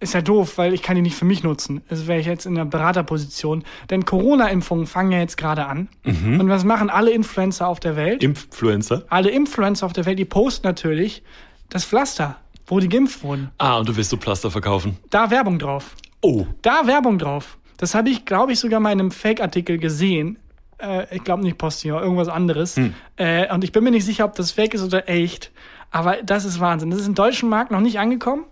Speaker 1: ist ja doof, weil ich kann die nicht für mich nutzen. Also wäre ich jetzt in einer Beraterposition. Denn Corona-Impfungen fangen ja jetzt gerade an.
Speaker 2: Mhm.
Speaker 1: Und was machen alle Influencer auf der Welt?
Speaker 2: Influencer.
Speaker 1: alle Influencer auf der Welt, die posten natürlich das Pflaster, wo die geimpft wurden.
Speaker 2: Ah, und du willst so Plaster verkaufen.
Speaker 1: Da Werbung drauf.
Speaker 2: Oh.
Speaker 1: Da Werbung drauf. Das habe ich, glaube ich, sogar mal in einem Fake-Artikel gesehen. Äh, ich glaube nicht Postillon, irgendwas anderes.
Speaker 2: Hm.
Speaker 1: Äh, und ich bin mir nicht sicher, ob das fake ist oder echt. Aber das ist Wahnsinn. Das ist im deutschen Markt noch nicht angekommen.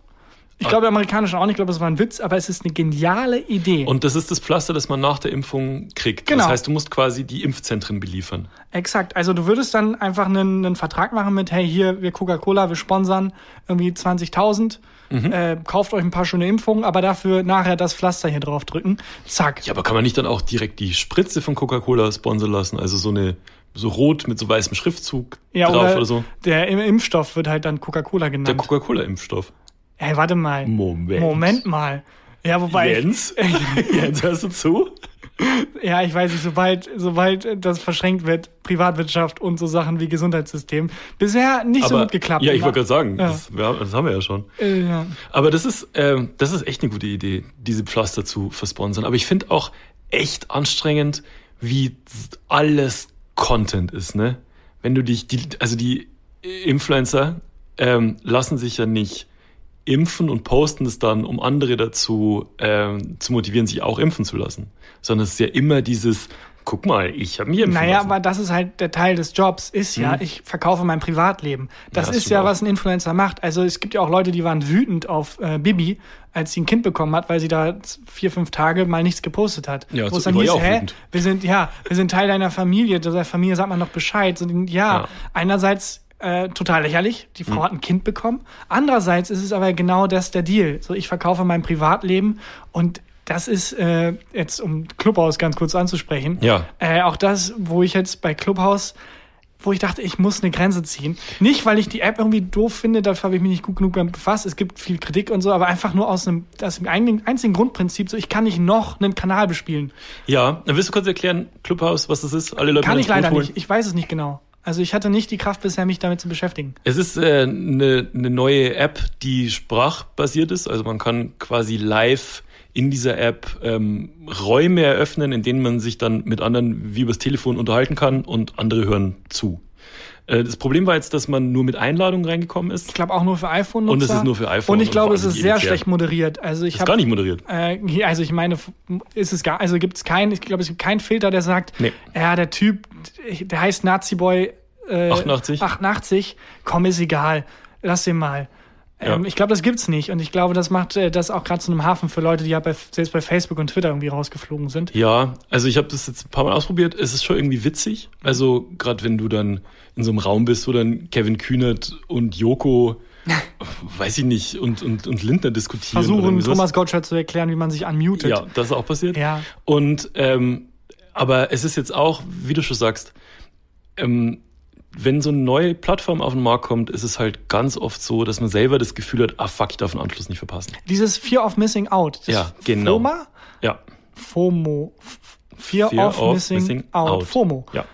Speaker 1: Ich glaube, amerikanischen auch nicht. Ich glaube, es war ein Witz, aber es ist eine geniale Idee.
Speaker 2: Und das ist das Pflaster, das man nach der Impfung kriegt.
Speaker 1: Genau.
Speaker 2: Das heißt, du musst quasi die Impfzentren beliefern.
Speaker 1: Exakt. Also du würdest dann einfach einen, einen Vertrag machen mit, hey, hier, wir Coca-Cola, wir sponsern irgendwie 20.000,
Speaker 2: Mhm.
Speaker 1: äh, kauft euch ein paar schöne Impfungen, aber dafür nachher das Pflaster hier drauf drücken. Zack.
Speaker 2: Ja, aber kann man nicht dann auch direkt die Spritze von Coca-Cola sponsern lassen? Also so eine, so rot mit so weißem Schriftzug
Speaker 1: Ja,
Speaker 2: drauf
Speaker 1: oder,
Speaker 2: oder so?
Speaker 1: der Im- Impfstoff wird halt dann Coca-Cola
Speaker 2: Der
Speaker 1: genannt.
Speaker 2: Coca-Cola-Impfstoff.
Speaker 1: Hey, warte mal.
Speaker 2: Moment.
Speaker 1: Moment mal. Ja, wobei, [laughs]
Speaker 2: Jens? Jens, hörst du zu?
Speaker 1: ja, ich weiß nicht, sobald, sobald das verschränkt wird, Privatwirtschaft und so Sachen wie Gesundheitssystem, bisher nicht so gut geklappt.
Speaker 2: Ja, ich wollte gerade sagen,
Speaker 1: Ja.
Speaker 2: das, wir haben, das haben wir ja schon.
Speaker 1: Äh, ja.
Speaker 2: Aber das ist, ähm, das ist echt eine gute Idee, diese Pflaster zu versponsern. Aber ich finde auch echt anstrengend, wie alles Content ist, ne? Wenn du dich, die, also die Influencer ähm, lassen sich ja nicht impfen und posten es dann, um andere dazu ähm, zu motivieren, sich auch impfen zu lassen. Sondern es ist ja immer dieses, guck mal, ich habe mir impfen
Speaker 1: Naja,
Speaker 2: lassen.
Speaker 1: aber das ist halt der Teil des Jobs, ist ja, ich verkaufe mein Privatleben. Das
Speaker 2: Ja,
Speaker 1: ist ja,
Speaker 2: auch.
Speaker 1: was ein Influencer macht. Also es gibt ja auch Leute, die waren wütend auf äh, Bibi, als sie ein Kind bekommen hat, weil sie da vier, fünf Tage mal nichts gepostet hat.
Speaker 2: Ja,
Speaker 1: Wo es dann hieß, hä,
Speaker 2: wütend.
Speaker 1: wir sind, ja, wir sind Teil deiner Familie, der Familie sagt man noch Bescheid. So, ja,
Speaker 2: Ja.
Speaker 1: einerseits äh, total lächerlich, die. Frau hat ein Kind bekommen. Andererseits ist es aber genau das der Deal. So, ich verkaufe mein Privatleben und das ist äh, jetzt, um Clubhouse ganz kurz anzusprechen.
Speaker 2: Ja.
Speaker 1: Äh, auch das, wo ich jetzt bei Clubhouse, wo ich dachte, ich muss eine Grenze ziehen. Nicht, weil ich die App irgendwie doof finde, dafür habe ich mich nicht gut genug damit befasst. Es gibt viel Kritik und so, aber einfach nur aus einem, aus dem einzigen, Grundprinzip, so ich kann nicht noch einen Kanal bespielen.
Speaker 2: Ja, dann willst du kurz erklären, Clubhouse, was das ist? Alle Leute
Speaker 1: Kann ich leider nicht. Ich weiß es nicht genau. Also ich hatte nicht die Kraft bisher, mich damit zu beschäftigen.
Speaker 2: Es ist eine äh, ne ne neue App, die sprachbasiert ist. Also man kann quasi live in dieser App ähm, Räume eröffnen, in denen man sich dann mit anderen wie übers Telefon unterhalten kann und andere hören zu. Äh, das Problem war jetzt, dass man nur mit Einladungen reingekommen ist.
Speaker 1: Ich glaube auch nur für iPhone.
Speaker 2: Und es ist nur für iPhone
Speaker 1: Und ich glaube, es ist sehr schlecht moderiert. Also ich
Speaker 2: Ist
Speaker 1: habe
Speaker 2: gar nicht moderiert.
Speaker 1: Äh, also ich meine, ist es gar, also gibt es keinen, ich glaube, es gibt keinen Filter, der sagt,
Speaker 2: Nee.
Speaker 1: ja, der Typ, der heißt Nazi Boy äh,
Speaker 2: 88.
Speaker 1: 88, komm, ist egal, lass den mal. Ähm,
Speaker 2: Ja.
Speaker 1: Ich glaube, das gibt's nicht. Und ich glaube, das macht äh, das auch gerade zu einem Hafen für Leute, die ja bei, selbst bei Facebook und Twitter irgendwie rausgeflogen sind.
Speaker 2: Ja, also ich habe das jetzt ein paar Mal ausprobiert. Es ist schon irgendwie witzig. Also gerade wenn du dann in so einem Raum bist, wo dann Kevin Kühnert und Joko, [laughs] weiß ich nicht, und, und, und Lindner diskutieren.
Speaker 1: Versuchen. Thomas Gottschalk zu erklären, wie man sich unmutet.
Speaker 2: Ja, das ist auch passiert.
Speaker 1: Ja.
Speaker 2: Und ähm, aber es ist jetzt auch, wie du schon sagst, ähm, wenn so eine neue Plattform auf den Markt kommt, ist es halt ganz oft so, dass man selber das Gefühl hat, ah fuck, ich darf den Anschluss nicht verpassen.
Speaker 1: Dieses Fear of Missing Out. Das
Speaker 2: Ja, genau.
Speaker 1: FOMA?
Speaker 2: Ja.
Speaker 1: FOMO. Fear,
Speaker 2: Fear
Speaker 1: of,
Speaker 2: of
Speaker 1: missing,
Speaker 2: missing
Speaker 1: out.
Speaker 2: out.
Speaker 1: FOMO.
Speaker 2: Ja.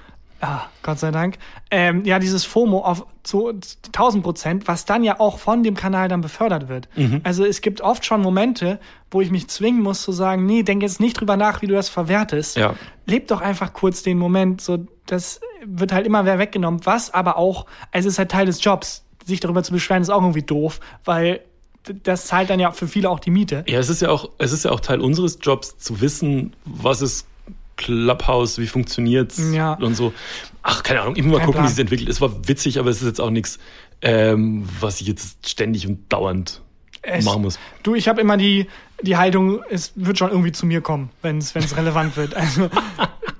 Speaker 1: Ah, Gott sei Dank. Ähm, ja, dieses FOMO auf zu 1000 Prozent, was dann ja auch von dem Kanal dann befördert wird.
Speaker 2: Mhm.
Speaker 1: Also es gibt oft schon Momente, wo ich mich zwingen muss zu sagen, nee, denk jetzt nicht drüber nach, wie du das verwertest.
Speaker 2: Ja.
Speaker 1: Leb doch einfach kurz den Moment. So, das wird halt immer wer weggenommen. Was aber auch, also es ist halt Teil des Jobs. Sich darüber zu beschweren, ist auch irgendwie doof, weil das zahlt dann ja für viele auch die Miete.
Speaker 2: Ja, es ist ja auch, es ist ja auch Teil unseres Jobs zu wissen, was ist Clubhouse, wie funktioniert's
Speaker 1: Ja.
Speaker 2: und so. Ach, keine Ahnung, immer mal
Speaker 1: Kein
Speaker 2: gucken,
Speaker 1: Plan.
Speaker 2: wie es sich entwickelt. Es war witzig, aber es ist jetzt auch nichts, ähm, was ich jetzt ständig und dauernd
Speaker 1: Es-
Speaker 2: machen muss.
Speaker 1: Du, ich habe immer die, die Haltung, es wird schon irgendwie zu mir kommen, wenn es relevant wird. Also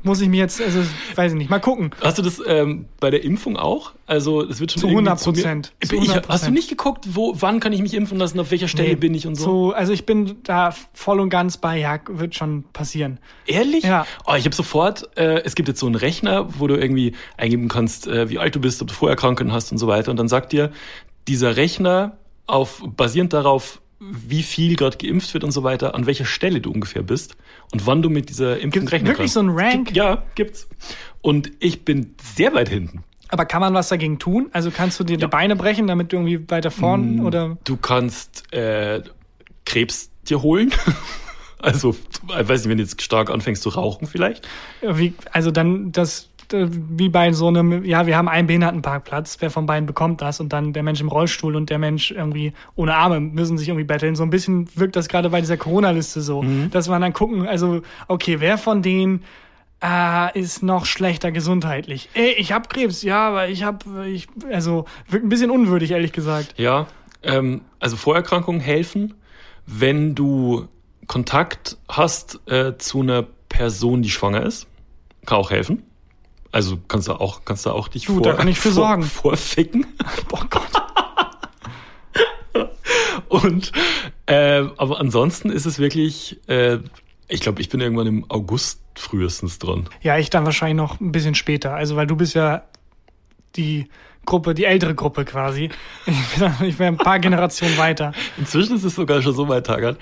Speaker 1: muss ich mir jetzt, also weiß ich nicht, mal gucken.
Speaker 2: Hast du das ähm, bei der Impfung auch? Also es wird schon
Speaker 1: Zu
Speaker 2: irgendwie
Speaker 1: 100 Prozent. 100
Speaker 2: hast du nicht geguckt, wo, wann kann ich mich impfen lassen, auf welcher Stelle
Speaker 1: Nee,
Speaker 2: bin ich und so?
Speaker 1: So, also ich bin da voll und ganz bei, ja, wird schon passieren.
Speaker 2: Ehrlich?
Speaker 1: Ja.
Speaker 2: Oh, ich habe sofort, äh, es gibt jetzt so einen Rechner, wo du irgendwie eingeben kannst, äh, wie alt du bist, ob du Vorerkrankungen hast und so weiter. Und dann sagt dir dieser Rechner auf basierend darauf, wie viel gerade geimpft wird und so weiter, an welcher Stelle du ungefähr bist und wann du mit dieser Impfung
Speaker 1: Gibt's
Speaker 2: rechnen
Speaker 1: wirklich
Speaker 2: kannst.
Speaker 1: so einen Rank?
Speaker 2: Gibt, ja, gibt's. Und ich bin sehr weit hinten.
Speaker 1: Aber kann man was dagegen tun? Also kannst du dir
Speaker 2: Ja.
Speaker 1: die Beine brechen, damit du irgendwie weiter vorn oder?
Speaker 2: Du kannst äh, Krebs dir holen. [laughs] Also, ich weiß nicht, wenn du jetzt stark anfängst zu rauchen vielleicht.
Speaker 1: Wie, also dann das wie bei so einem, ja, wir haben einen Behindertenparkplatz, wer von beiden bekommt das und dann der Mensch im Rollstuhl und der Mensch irgendwie ohne Arme müssen sich irgendwie betteln. So ein bisschen wirkt das gerade bei dieser Corona-Liste so, dass man dann gucken, also okay, wer von denen äh, ist noch schlechter gesundheitlich? Ey, ich hab Krebs, ja, aber ich hab, ich, also wirkt ein bisschen unwürdig, ehrlich gesagt.
Speaker 2: Ja, ähm, also Vorerkrankungen helfen, wenn du Kontakt hast äh, zu einer Person, die schwanger ist. Kann auch helfen. Also kannst du auch, kannst du auch dich
Speaker 1: Du,
Speaker 2: vor,
Speaker 1: da kann ich für
Speaker 2: vor,
Speaker 1: sorgen.
Speaker 2: vorficken.
Speaker 1: Boah [laughs] Gott. [laughs]
Speaker 2: Und äh, aber ansonsten ist es wirklich, äh, ich glaube, ich bin irgendwann im August frühestens dran.
Speaker 1: Ja, ich dann wahrscheinlich noch ein bisschen später. Also, weil du bist ja die Gruppe, die ältere Gruppe quasi. Ich bin, ich bin ein paar Generationen weiter.
Speaker 2: Inzwischen ist es sogar schon so weit, Tagan,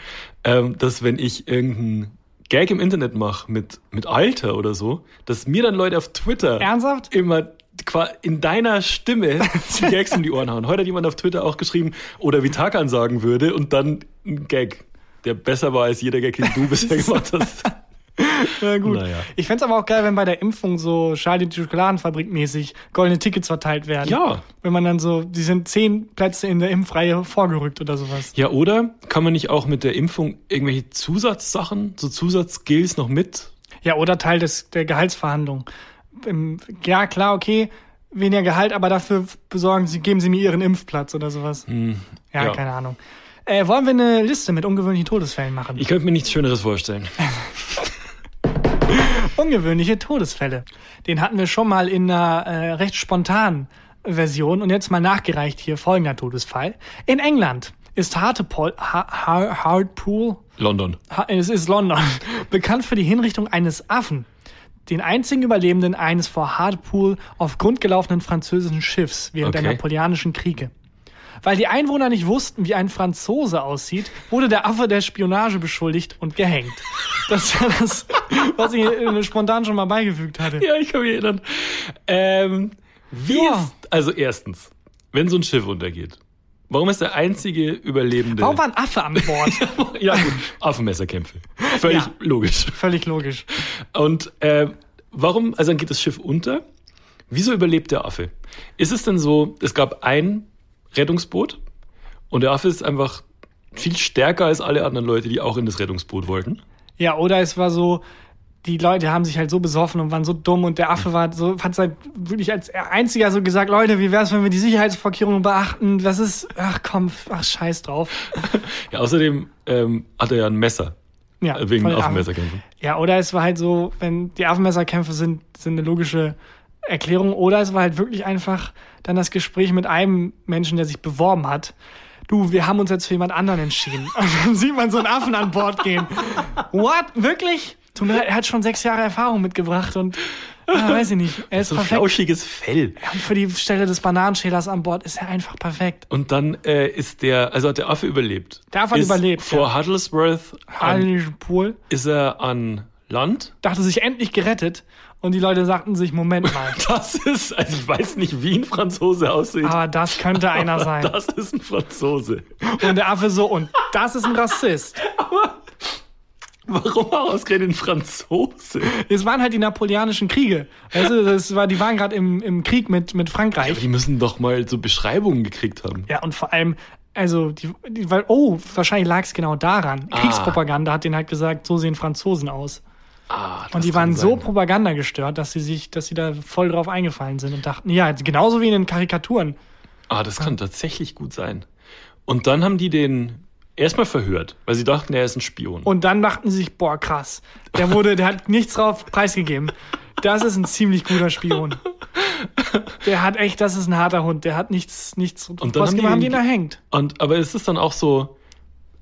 Speaker 2: ähm, dass wenn ich irgendeinen Gag im Internet mache mit, mit Alter oder so, dass mir dann Leute auf Twitter
Speaker 1: Ernsthaft?
Speaker 2: immer qua- in deiner Stimme [laughs] die Gags um die Ohren hauen. Heute hat jemand auf Twitter auch geschrieben, oder wie Tagan sagen würde, und dann ein Gag, der besser war als jeder Gag, den du [laughs] bisher gemacht hast. [laughs]
Speaker 1: Ja, gut.
Speaker 2: Naja.
Speaker 1: Ich fänd's aber auch geil, wenn bei der Impfung so Charlie die Schokoladenfabrik mäßig goldene Tickets verteilt werden.
Speaker 2: Ja.
Speaker 1: Wenn man dann so, die sind zehn Plätze in der Impfreihe vorgerückt oder sowas.
Speaker 2: Ja, oder kann man nicht auch mit der Impfung irgendwelche Zusatzsachen, so Zusatzskills noch mit?
Speaker 1: Ja, oder Teil des, der Gehaltsverhandlung. Ja, klar, okay, weniger Gehalt, aber dafür besorgen Sie, geben Sie mir Ihren Impfplatz oder sowas. ja,
Speaker 2: Hm, ja.
Speaker 1: keine Ahnung. Äh, wollen wir eine Liste mit ungewöhnlichen Todesfällen machen?
Speaker 2: Ich könnte mir nichts Schöneres vorstellen. [laughs]
Speaker 1: Ungewöhnliche Todesfälle. Den hatten wir schon mal in einer äh, recht spontanen Version und jetzt mal nachgereicht hier folgender Todesfall. In England ist Hartlepool, Ha- Ha- Hartlepool,
Speaker 2: London.
Speaker 1: Ha- es ist London, bekannt für die Hinrichtung eines Affen, den einzigen Überlebenden eines vor Hartlepool auf Grund gelaufenen französischen Schiffs während der
Speaker 2: Okay.
Speaker 1: Napoleonischen Kriege. Weil die Einwohner nicht wussten, wie ein Franzose aussieht, wurde der Affe der Spionage beschuldigt und gehängt. Das war das, was ich äh, spontan schon mal beigefügt hatte.
Speaker 2: Ja, ich kann mich erinnern. Ähm, wie
Speaker 1: Ja.
Speaker 2: ist, also erstens, wenn so ein Schiff untergeht, warum ist der einzige Überlebende?
Speaker 1: Warum war ein Affe an Bord? [laughs]
Speaker 2: ja, gut, Affenmesserkämpfe. Völlig
Speaker 1: Ja.
Speaker 2: logisch.
Speaker 1: Völlig logisch.
Speaker 2: Und äh, warum, also dann geht das Schiff unter. Wieso überlebt der Affe? Ist es denn so, es gab ein Rettungsboot und der Affe ist einfach viel stärker als alle anderen Leute, die auch in das Rettungsboot wollten?
Speaker 1: Ja, oder es war so, die Leute haben sich halt so besoffen und waren so dumm und der Affe war so, hat halt wirklich als einziger so gesagt, Leute, wie wär's, wenn wir die Sicherheitsvorkehrungen beachten? Das ist, ach komm, ach scheiß drauf. [laughs]
Speaker 2: Ja, außerdem ähm, hat er ja ein Messer
Speaker 1: Ja,
Speaker 2: äh, wegen. Affenmesserkämpfen.
Speaker 1: Ja, oder es war halt so, wenn die Affenmesserkämpfe sind, sind eine logische Erklärung, oder es war halt wirklich einfach dann das Gespräch mit einem Menschen, der sich beworben hat. Du, wir haben uns jetzt für jemand anderen entschieden. [laughs] Und dann sieht man so einen Affen an Bord gehen. What? Wirklich? Tut mir leid, er hat schon sechs Jahre Erfahrung mitgebracht und ah, weiß ich nicht. Er ist
Speaker 2: So ein
Speaker 1: perfekt.
Speaker 2: flauschiges Fell.
Speaker 1: Ja, für die Stelle des Bananenschälers an Bord ist er einfach perfekt.
Speaker 2: Und dann äh, ist der, also hat der Affe überlebt.
Speaker 1: Der Affe hat
Speaker 2: ist
Speaker 1: überlebt,
Speaker 2: Vor
Speaker 1: ja.
Speaker 2: Huddlesworth an,
Speaker 1: Pool
Speaker 2: ist er an Land.
Speaker 1: dachte sich endlich gerettet und die Leute sagten sich, Moment mal, [laughs]
Speaker 2: Das ist, also ich weiß nicht, wie ein Franzose aussieht.
Speaker 1: aber das könnte [laughs] einer sein.
Speaker 2: Das ist ein Franzose.
Speaker 1: Und der Affe so, und das ist ein Rassist. [laughs]
Speaker 2: Warum ausgerechnet ein Franzose?
Speaker 1: Es waren halt die napoleonischen Kriege. Weißt du, das war, die waren gerade im, im Krieg mit, mit Frankreich.
Speaker 2: Die müssen doch mal so Beschreibungen gekriegt haben.
Speaker 1: Ja, und vor allem, also, die, die, weil, oh, wahrscheinlich lag es genau daran.
Speaker 2: Ah.
Speaker 1: Kriegspropaganda hat denen halt gesagt, so sehen Franzosen aus.
Speaker 2: Ah,
Speaker 1: Und die waren so
Speaker 2: sein.
Speaker 1: Propaganda gestört, dass sie sich, dass sie da voll drauf eingefallen sind und dachten, ja, genauso wie in den Karikaturen.
Speaker 2: Ah, das kann tatsächlich gut sein. Und dann haben die den erstmal verhört, weil sie dachten, er ist ein Spion.
Speaker 1: Und dann dachten sie sich, boah, krass. Der wurde, der hat [laughs] nichts drauf preisgegeben. Das ist ein ziemlich guter Spion. Der hat echt, das ist ein harter Hund. Der hat nichts, nichts
Speaker 2: Und dann
Speaker 1: was
Speaker 2: haben die
Speaker 1: haben die
Speaker 2: ihn
Speaker 1: ihn erhängt.
Speaker 2: Und, aber ist es dann auch so,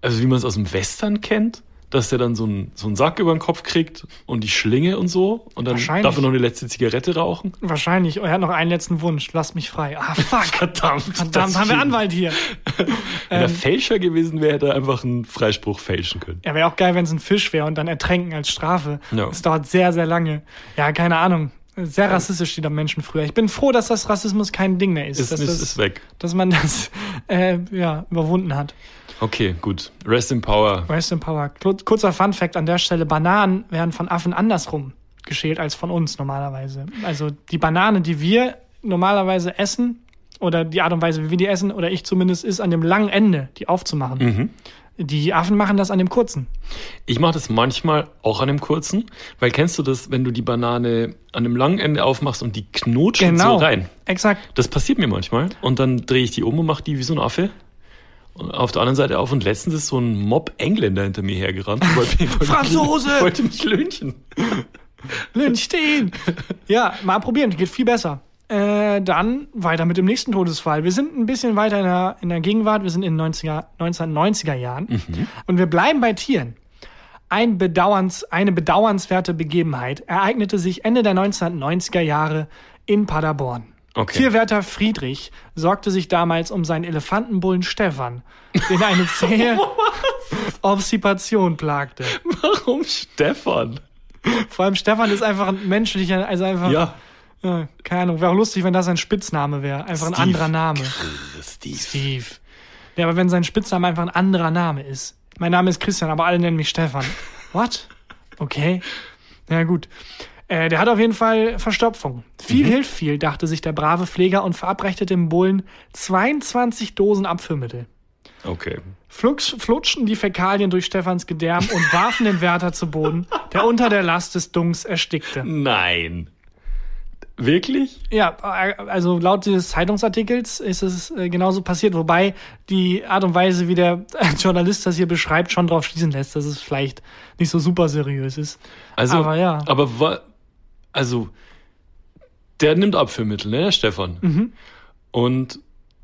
Speaker 2: also wie man es aus dem Western kennt, dass der dann so einen, so einen Sack über den Kopf kriegt und die Schlinge und so und dann darf er noch eine letzte Zigarette rauchen?
Speaker 1: Wahrscheinlich. Er hat noch einen letzten Wunsch. Lasst mich frei. Ah, fuck.
Speaker 2: Verdammt.
Speaker 1: Verdammt, haben wir. Anwalt hier. [laughs]
Speaker 2: Wenn
Speaker 1: Ähm.
Speaker 2: er Fälscher gewesen wäre, hätte er einfach einen Freispruch fälschen können.
Speaker 1: Ja, wäre auch geil, wenn es ein Fisch wäre und dann ertränken als Strafe.
Speaker 2: Ja.
Speaker 1: Das dauert sehr, sehr lange. Ja, keine Ahnung. Sehr rassistisch, die da Menschen früher. Ich bin froh, dass das Rassismus kein Ding mehr ist.
Speaker 2: Ist,
Speaker 1: dass,
Speaker 2: ist,
Speaker 1: das,
Speaker 2: ist weg.
Speaker 1: dass man das äh, ja, überwunden hat.
Speaker 2: Okay, gut. Rest in Power.
Speaker 1: Rest in Power. Kur- Kurzer Fun Fact an der Stelle: Bananen werden von Affen andersrum geschält als von uns normalerweise. Also die Banane, die wir normalerweise essen, oder die Art und Weise, wie wir die essen, oder ich zumindest, ist an dem langen Ende, die aufzumachen.
Speaker 2: Mhm.
Speaker 1: Die Affen machen das an dem kurzen.
Speaker 2: Ich mache das manchmal auch an dem kurzen, weil kennst du das, wenn du die Banane an dem langen Ende aufmachst und die knutschen
Speaker 1: Genau.
Speaker 2: so rein?
Speaker 1: Exakt.
Speaker 2: Das passiert mir manchmal. Und dann drehe ich die um und mache die wie so ein Affe. Und auf der anderen Seite auf. Und letztens ist so ein Mob Engländer hinter mir hergerannt. Wollte, wollte,
Speaker 1: Franzose!
Speaker 2: Wollte mich lünchen.
Speaker 1: Lynch stehen. ja, mal probieren, geht viel besser. Äh, dann weiter mit dem nächsten Todesfall. Wir sind ein bisschen weiter in der, in der Gegenwart. Wir sind in den 90er, 1990er Jahren. Und wir bleiben bei Tieren. Ein Bedauerns, eine bedauernswerte Begebenheit ereignete sich Ende der 1990er Jahre in Paderborn.
Speaker 2: Okay.
Speaker 1: Tierwärter Friedrich sorgte sich damals um seinen Elefantenbullen Stefan, den eine [laughs] zähe Obstipation plagte.
Speaker 2: Warum Stefan?
Speaker 1: Vor allem Stefan ist einfach ein menschlicher, also einfach,
Speaker 2: Ja.
Speaker 1: ja, keine Ahnung, wäre auch lustig, wenn das ein Spitzname wäre. Einfach ein
Speaker 2: Steve.
Speaker 1: anderer Name.
Speaker 2: Steve.
Speaker 1: Steve. Ja, aber wenn sein Spitzname einfach ein anderer Name ist. Mein Name ist Christian, aber alle nennen mich Stefan. [laughs] What? Okay. Ja, gut. Äh, der hat auf jeden Fall Verstopfung. Viel hilft viel, dachte sich der brave Pfleger und verabreichte dem Bullen 22 Dosen Abführmittel.
Speaker 2: Okay.
Speaker 1: Flux, flutschten die Fäkalien durch Stefans Gedärm und warfen den Wärter zu Boden, der unter der Last des Dunks erstickte.
Speaker 2: Nein. Wirklich?
Speaker 1: Ja, äh, also laut des Zeitungsartikels ist es äh, genauso passiert, wobei die Art und Weise, wie der Journalist das hier beschreibt, schon darauf schließen lässt, dass es vielleicht nicht so super seriös ist.
Speaker 2: Also,
Speaker 1: Aber ja.
Speaker 2: Aber wa, also, der nimmt Abführmittel, ne, der Stefan.
Speaker 1: Mhm.
Speaker 2: Und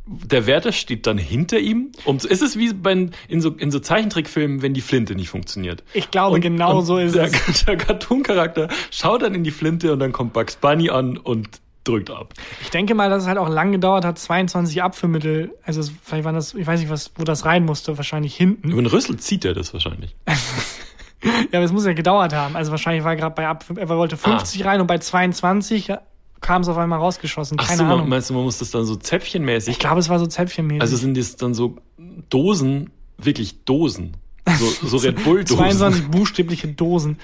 Speaker 2: der Wärter steht dann hinter ihm. Um, ist es wie bei, in, so, in so Zeichentrickfilmen, wenn die Flinte nicht funktioniert?
Speaker 1: Ich glaube, genau so ist
Speaker 2: der,
Speaker 1: es. [laughs]
Speaker 2: Der Cartoon-Charakter schaut dann in die Flinte und dann kommt Bugs Bunny an und drückt ab.
Speaker 1: Ich denke mal, dass es halt auch lang gedauert hat, 22 Abführmittel, also es- vielleicht waren das, ich weiß nicht, was, wo das rein musste, wahrscheinlich hinten.
Speaker 2: Über den Rüssel zieht er das wahrscheinlich. [laughs] [laughs]
Speaker 1: Ja, aber es muss ja gedauert haben. Also wahrscheinlich war er gerade bei Ab, er wollte 50 rein und bei 22 kam es auf einmal rausgeschossen.
Speaker 2: Ach
Speaker 1: Keine
Speaker 2: so,
Speaker 1: Ahnung.
Speaker 2: meinst du, man muss das dann so zäpfchenmäßig?
Speaker 1: Ich glaube, es war so Zäpfchenmäßig.
Speaker 2: also sind das dann so Dosen, wirklich Dosen. So, [laughs] so Red Bull-Dosen.
Speaker 1: 22 buchstäbliche Dosen.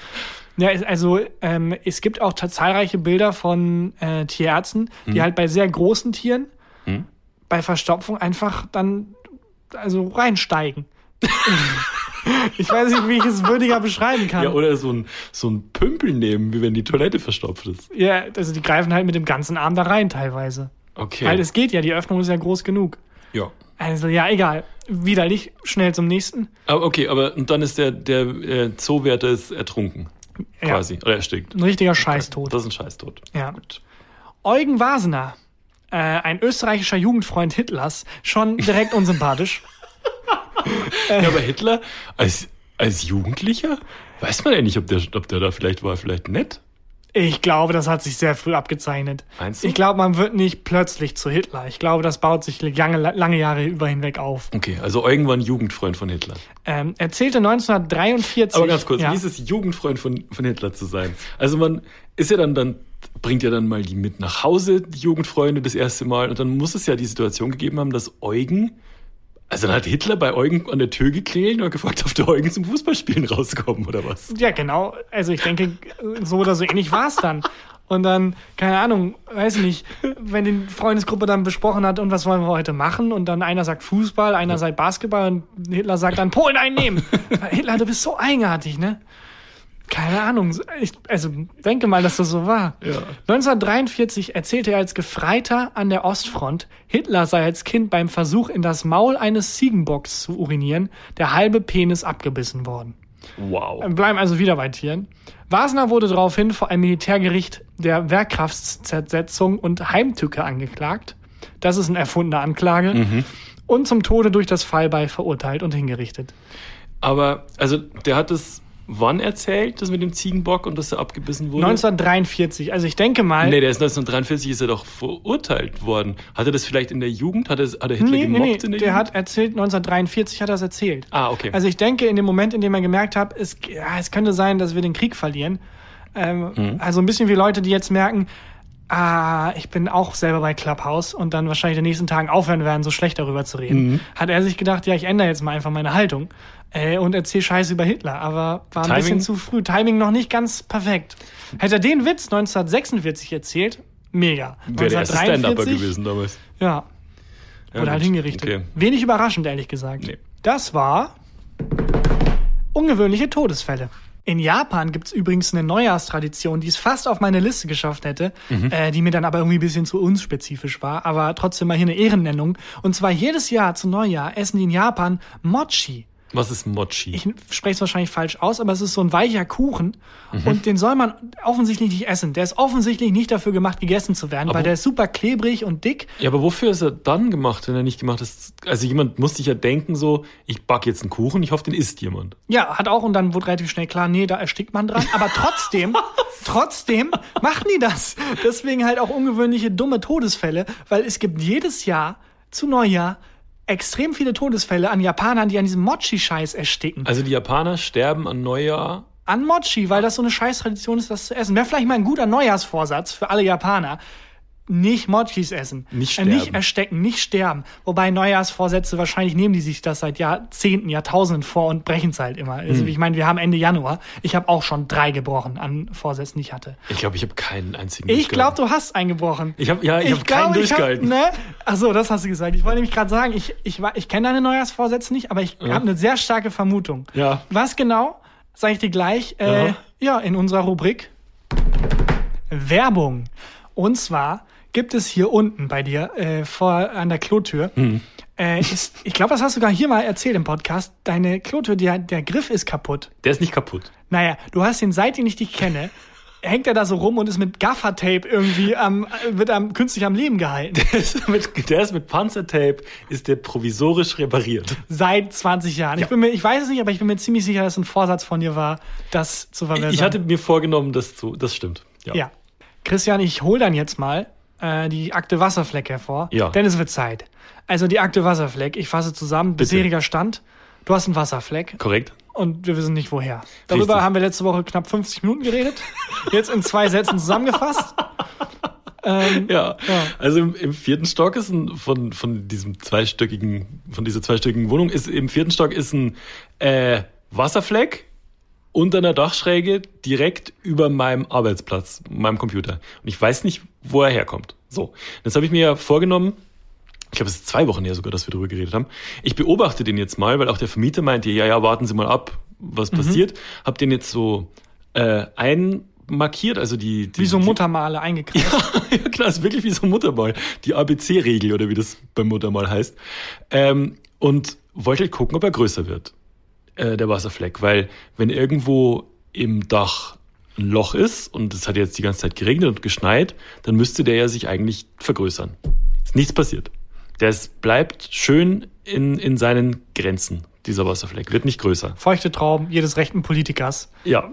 Speaker 1: Ja, also ähm, es gibt auch zahlreiche Bilder von äh, Tierärzten, die
Speaker 2: Hm.
Speaker 1: halt bei sehr großen Tieren bei Verstopfung einfach dann also reinsteigen. Ich weiß nicht, wie ich es würdiger beschreiben kann.
Speaker 2: Ja, oder so ein, so ein Pümpel nehmen, wie wenn die Toilette verstopft ist.
Speaker 1: Ja, also die greifen halt mit dem ganzen Arm da rein teilweise.
Speaker 2: Okay.
Speaker 1: Weil es geht ja, die Öffnung ist ja groß genug.
Speaker 2: ja.
Speaker 1: Also ja, egal. Widerlich, schnell zum nächsten.
Speaker 2: Aber okay, aber und dann ist der, der äh, Zoowärter ist ertrunken.
Speaker 1: Ja.
Speaker 2: Quasi. Oder erstickt.
Speaker 1: Ein richtiger Scheißtod.
Speaker 2: Das ist ein Scheißtod.
Speaker 1: Ja. Eugen Wasener, äh, ein österreichischer Jugendfreund Hitlers, schon direkt unsympathisch. [laughs]
Speaker 2: Ja, aber Hitler als, als Jugendlicher weiß man ja nicht, ob der, ob der da vielleicht war, vielleicht nett.
Speaker 1: Ich glaube, das hat sich sehr früh abgezeichnet.
Speaker 2: Meinst du?
Speaker 1: Ich glaube, man wird nicht plötzlich zu Hitler. Ich glaube, das baut sich lange, lange Jahre über hinweg auf.
Speaker 2: Okay, also irgendwann Jugendfreund von Hitler.
Speaker 1: Ähm, er zählte 1943.
Speaker 2: Aber ganz kurz,
Speaker 1: ja.
Speaker 2: wie ist es, Jugendfreund von, von Hitler zu sein? Also man ist ja dann, dann, bringt ja dann mal die mit nach Hause, die Jugendfreunde, das erste Mal. Und dann muss es ja die Situation gegeben haben, dass Eugen, also dann hat Hitler bei Eugen an der Tür geklingelt und gefragt, ob der Eugen zum Fußballspielen rauskommen oder was?
Speaker 1: Ja, genau. Also ich denke, so oder so ähnlich war es dann. Und dann, keine Ahnung, weiß ich nicht, wenn die Freundesgruppe dann besprochen hat, und was wollen wir heute machen? Und dann einer sagt Fußball, einer sagt Basketball und Hitler sagt dann Polen einnehmen. [laughs] Hitler, du bist so eigenartig, ne? Keine Ahnung. Ich, also denke mal, dass das so war.
Speaker 2: Ja.
Speaker 1: 1943 erzählte er als Gefreiter an der Ostfront, Hitler sei als Kind beim Versuch, in das Maul eines Ziegenbocks zu urinieren, der halbe Penis abgebissen worden.
Speaker 2: Wow.
Speaker 1: Wir bleiben also wieder bei Tieren. Wasner wurde daraufhin vor einem Militärgericht der Wehrkraftzersetzung und Heimtücke angeklagt. Das ist eine erfundene Anklage.
Speaker 2: Mhm.
Speaker 1: Und zum Tode durch das Fallbeil verurteilt und hingerichtet.
Speaker 2: Aber, also, der hat es wann erzählt, das mit dem Ziegenbock und dass er abgebissen wurde?
Speaker 1: 1943, also ich denke mal.
Speaker 2: Nee, der ist 1943 ist er doch verurteilt worden. Hat er das vielleicht in der Jugend? Hat er, hat er Hitler
Speaker 1: nee, nee,
Speaker 2: gemobbt
Speaker 1: nee,
Speaker 2: in der
Speaker 1: der
Speaker 2: Jugend?
Speaker 1: hat erzählt, 1943 hat er es erzählt.
Speaker 2: Ah, okay.
Speaker 1: Also ich denke, in dem Moment, in dem er gemerkt hat, es, ja, es könnte sein, dass wir den Krieg verlieren. Ähm,
Speaker 2: Mhm.
Speaker 1: Also ein bisschen wie Leute, die jetzt merken, ah, ich bin auch selber bei Clubhouse und dann wahrscheinlich in den nächsten Tagen aufhören werden, so schlecht darüber zu reden.
Speaker 2: Mhm.
Speaker 1: Hat er sich gedacht, ja, ich ändere jetzt mal einfach meine Haltung äh, und erzähle Scheiße über Hitler. Aber war ein
Speaker 2: Timing?
Speaker 1: bisschen zu früh. Timing noch nicht ganz perfekt. Hätte er den Witz 1946 erzählt, mega.
Speaker 2: Wäre der erste Stand-Upper
Speaker 1: 1943,
Speaker 2: gewesen damals.
Speaker 1: Ja,
Speaker 2: Ja,
Speaker 1: Wurde halt hingerichtet.
Speaker 2: Okay.
Speaker 1: Wenig überraschend, ehrlich gesagt.
Speaker 2: Nee.
Speaker 1: Das war ungewöhnliche Todesfälle. In Japan gibt's übrigens eine Neujahrstradition, die es fast auf meine Liste geschafft hätte,
Speaker 2: Mhm.
Speaker 1: äh, die mir dann aber irgendwie ein bisschen zu unspezifisch war, aber trotzdem mal hier eine Ehrennennung. Und zwar jedes Jahr zu Neujahr essen die in Japan Mochi.
Speaker 2: Was ist Mochi?
Speaker 1: Ich spreche es wahrscheinlich falsch aus, aber es ist so ein weicher Kuchen
Speaker 2: Mhm.
Speaker 1: und den soll man offensichtlich nicht essen. Der ist offensichtlich nicht dafür gemacht, gegessen zu werden, weil der ist super klebrig und dick
Speaker 2: ja, aber wofür ist er dann gemacht, wenn er nicht gemacht ist? Also jemand muss sich ja denken so, ich back jetzt einen Kuchen, ich hoffe, den isst jemand.
Speaker 1: Ja, hat auch und dann wurde relativ schnell klar, nee, da erstickt man dran. Aber trotzdem, [laughs] trotzdem machen die das. Deswegen halt auch ungewöhnliche dumme Todesfälle, weil es gibt jedes Jahr zu Neujahr extrem viele Todesfälle an Japanern, die an diesem Mochi-Scheiß ersticken.
Speaker 2: Also die Japaner sterben an Neujahr.
Speaker 1: An Mochi, weil das so eine Scheiß-Tradition ist, das zu essen. Wäre vielleicht mal ein guter Neujahrsvorsatz für alle Japaner. Nicht Mochis essen.
Speaker 2: Nicht
Speaker 1: Äh, Nicht
Speaker 2: sterben.
Speaker 1: erstecken, nicht sterben. Wobei Neujahrsvorsätze, wahrscheinlich nehmen die sich das seit Jahrzehnten, Jahrtausenden vor und brechen es halt immer. Also ich meine, wir haben Ende Januar. Ich habe auch schon drei gebrochen an Vorsätzen, die ich hatte.
Speaker 2: Ich glaube, ich habe keinen einzigen
Speaker 1: Ich glaube,
Speaker 2: durchgehalten.
Speaker 1: du hast eingebrochen.
Speaker 2: Ich habe ja, ich, habe
Speaker 1: glaub,
Speaker 2: keinen
Speaker 1: ich hab-
Speaker 2: durchgehalten.
Speaker 1: ne? Ach so, das hast du gesagt. Ich wollte nämlich gerade sagen, ich, ich, ich kenne deine Neujahrsvorsätze nicht, aber ich habe eine sehr starke Vermutung.
Speaker 2: Ja.
Speaker 1: Was genau, sage ich dir gleich, äh,
Speaker 2: Ja.
Speaker 1: ja, in unserer Rubrik Werbung. Und zwar gibt es hier unten bei dir äh, vor an der Klotür.
Speaker 2: Hm.
Speaker 1: Äh, ist, [laughs] ich glaube, das hast du sogar hier mal erzählt im Podcast. Deine Klotür, der, der Griff ist kaputt.
Speaker 2: Der ist nicht kaputt.
Speaker 1: Naja, du hast den, seitdem ich dich kenne, [laughs] hängt er da so rum und ist mit Gaffertape irgendwie am, wird am, künstlich am Leben gehalten.
Speaker 2: Der ist mit, der ist mit Panzertape, ist der provisorisch repariert.
Speaker 1: Seit 20 Jahren. Ich, bin mir, ich weiß es nicht, aber ich bin mir ziemlich sicher, dass es ein Vorsatz von dir war, das zu verbessern.
Speaker 2: Ich hatte mir vorgenommen, das zu, das stimmt. Ja.
Speaker 1: Ja. Christian, ich hol dann jetzt mal äh, die Akte Wasserfleck hervor.
Speaker 2: Ja.
Speaker 1: Denn es wird Zeit. Also die Akte Wasserfleck, ich fasse zusammen, bisheriger Stand. Du hast einen Wasserfleck
Speaker 2: Korrekt?
Speaker 1: und wir wissen nicht woher. Darüber
Speaker 2: Richtig.
Speaker 1: haben wir letzte Woche knapp 50 Minuten geredet. Jetzt in zwei Sätzen zusammengefasst. [laughs] Ähm,
Speaker 2: Ja.
Speaker 1: Ja.
Speaker 2: Also im, im vierten Stock ist ein, von, von diesem zweistöckigen, von dieser zweistöckigen Wohnung ist im vierten Stock ist ein äh, Wasserfleck unter einer Dachschräge direkt über meinem Arbeitsplatz, meinem Computer. Und ich weiß nicht, wo er herkommt. So. Jetzt habe ich mir ja vorgenommen, ich glaube, es ist zwei Wochen her sogar, dass wir darüber geredet haben. Ich beobachte den jetzt mal, weil auch der Vermieter meinte, ja, ja, warten Sie mal ab, was passiert. Hab den jetzt so äh, einmarkiert, also die, die
Speaker 1: wie so Muttermale [laughs] eingekreist.
Speaker 2: ja, klar, ist wirklich wie so ein Muttermal. Die ABC-Regel oder wie das beim Muttermal heißt. Ähm, und wollte halt gucken, ob er größer wird, äh, der Wasserfleck. Weil wenn irgendwo im Dach ein Loch ist und es hat jetzt die ganze Zeit geregnet und geschneit, dann müsste der ja sich eigentlich vergrößern. Ist nichts passiert. Der bleibt schön in, in seinen Grenzen, dieser Wasserfleck. Wird nicht größer.
Speaker 1: Feuchte Traum jedes rechten Politikers.
Speaker 2: Ja.